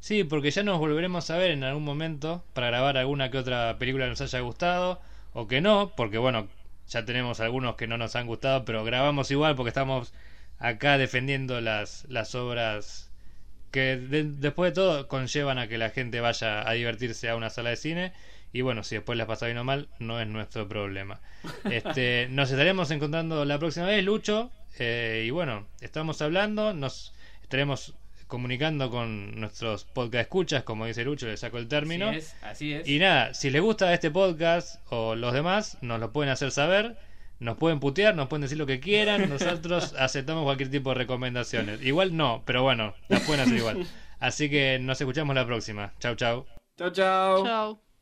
Sí, porque ya nos volveremos a ver en algún momento para grabar alguna que otra película que nos haya gustado o que no, porque bueno, ya tenemos algunos que no nos han gustado, pero grabamos igual porque estamos acá defendiendo las, las obras que de- después de todo conllevan a que la gente vaya a divertirse a una sala de cine y bueno, si después les pasa bien o mal, no es nuestro problema. Este, nos estaremos encontrando la próxima vez, Lucho, eh, y bueno, estamos hablando, nos estaremos comunicando con nuestros podcast escuchas, como dice Lucho, le saco el término. Así es, así es. Y nada, si les gusta este podcast o los demás, nos lo pueden hacer saber. Nos pueden putear, nos pueden decir lo que quieran. Nosotros aceptamos cualquier tipo de recomendaciones. Igual no, pero bueno, las pueden hacer igual. Así que nos escuchamos la próxima. Chau, chau. Chao, chao. Chao.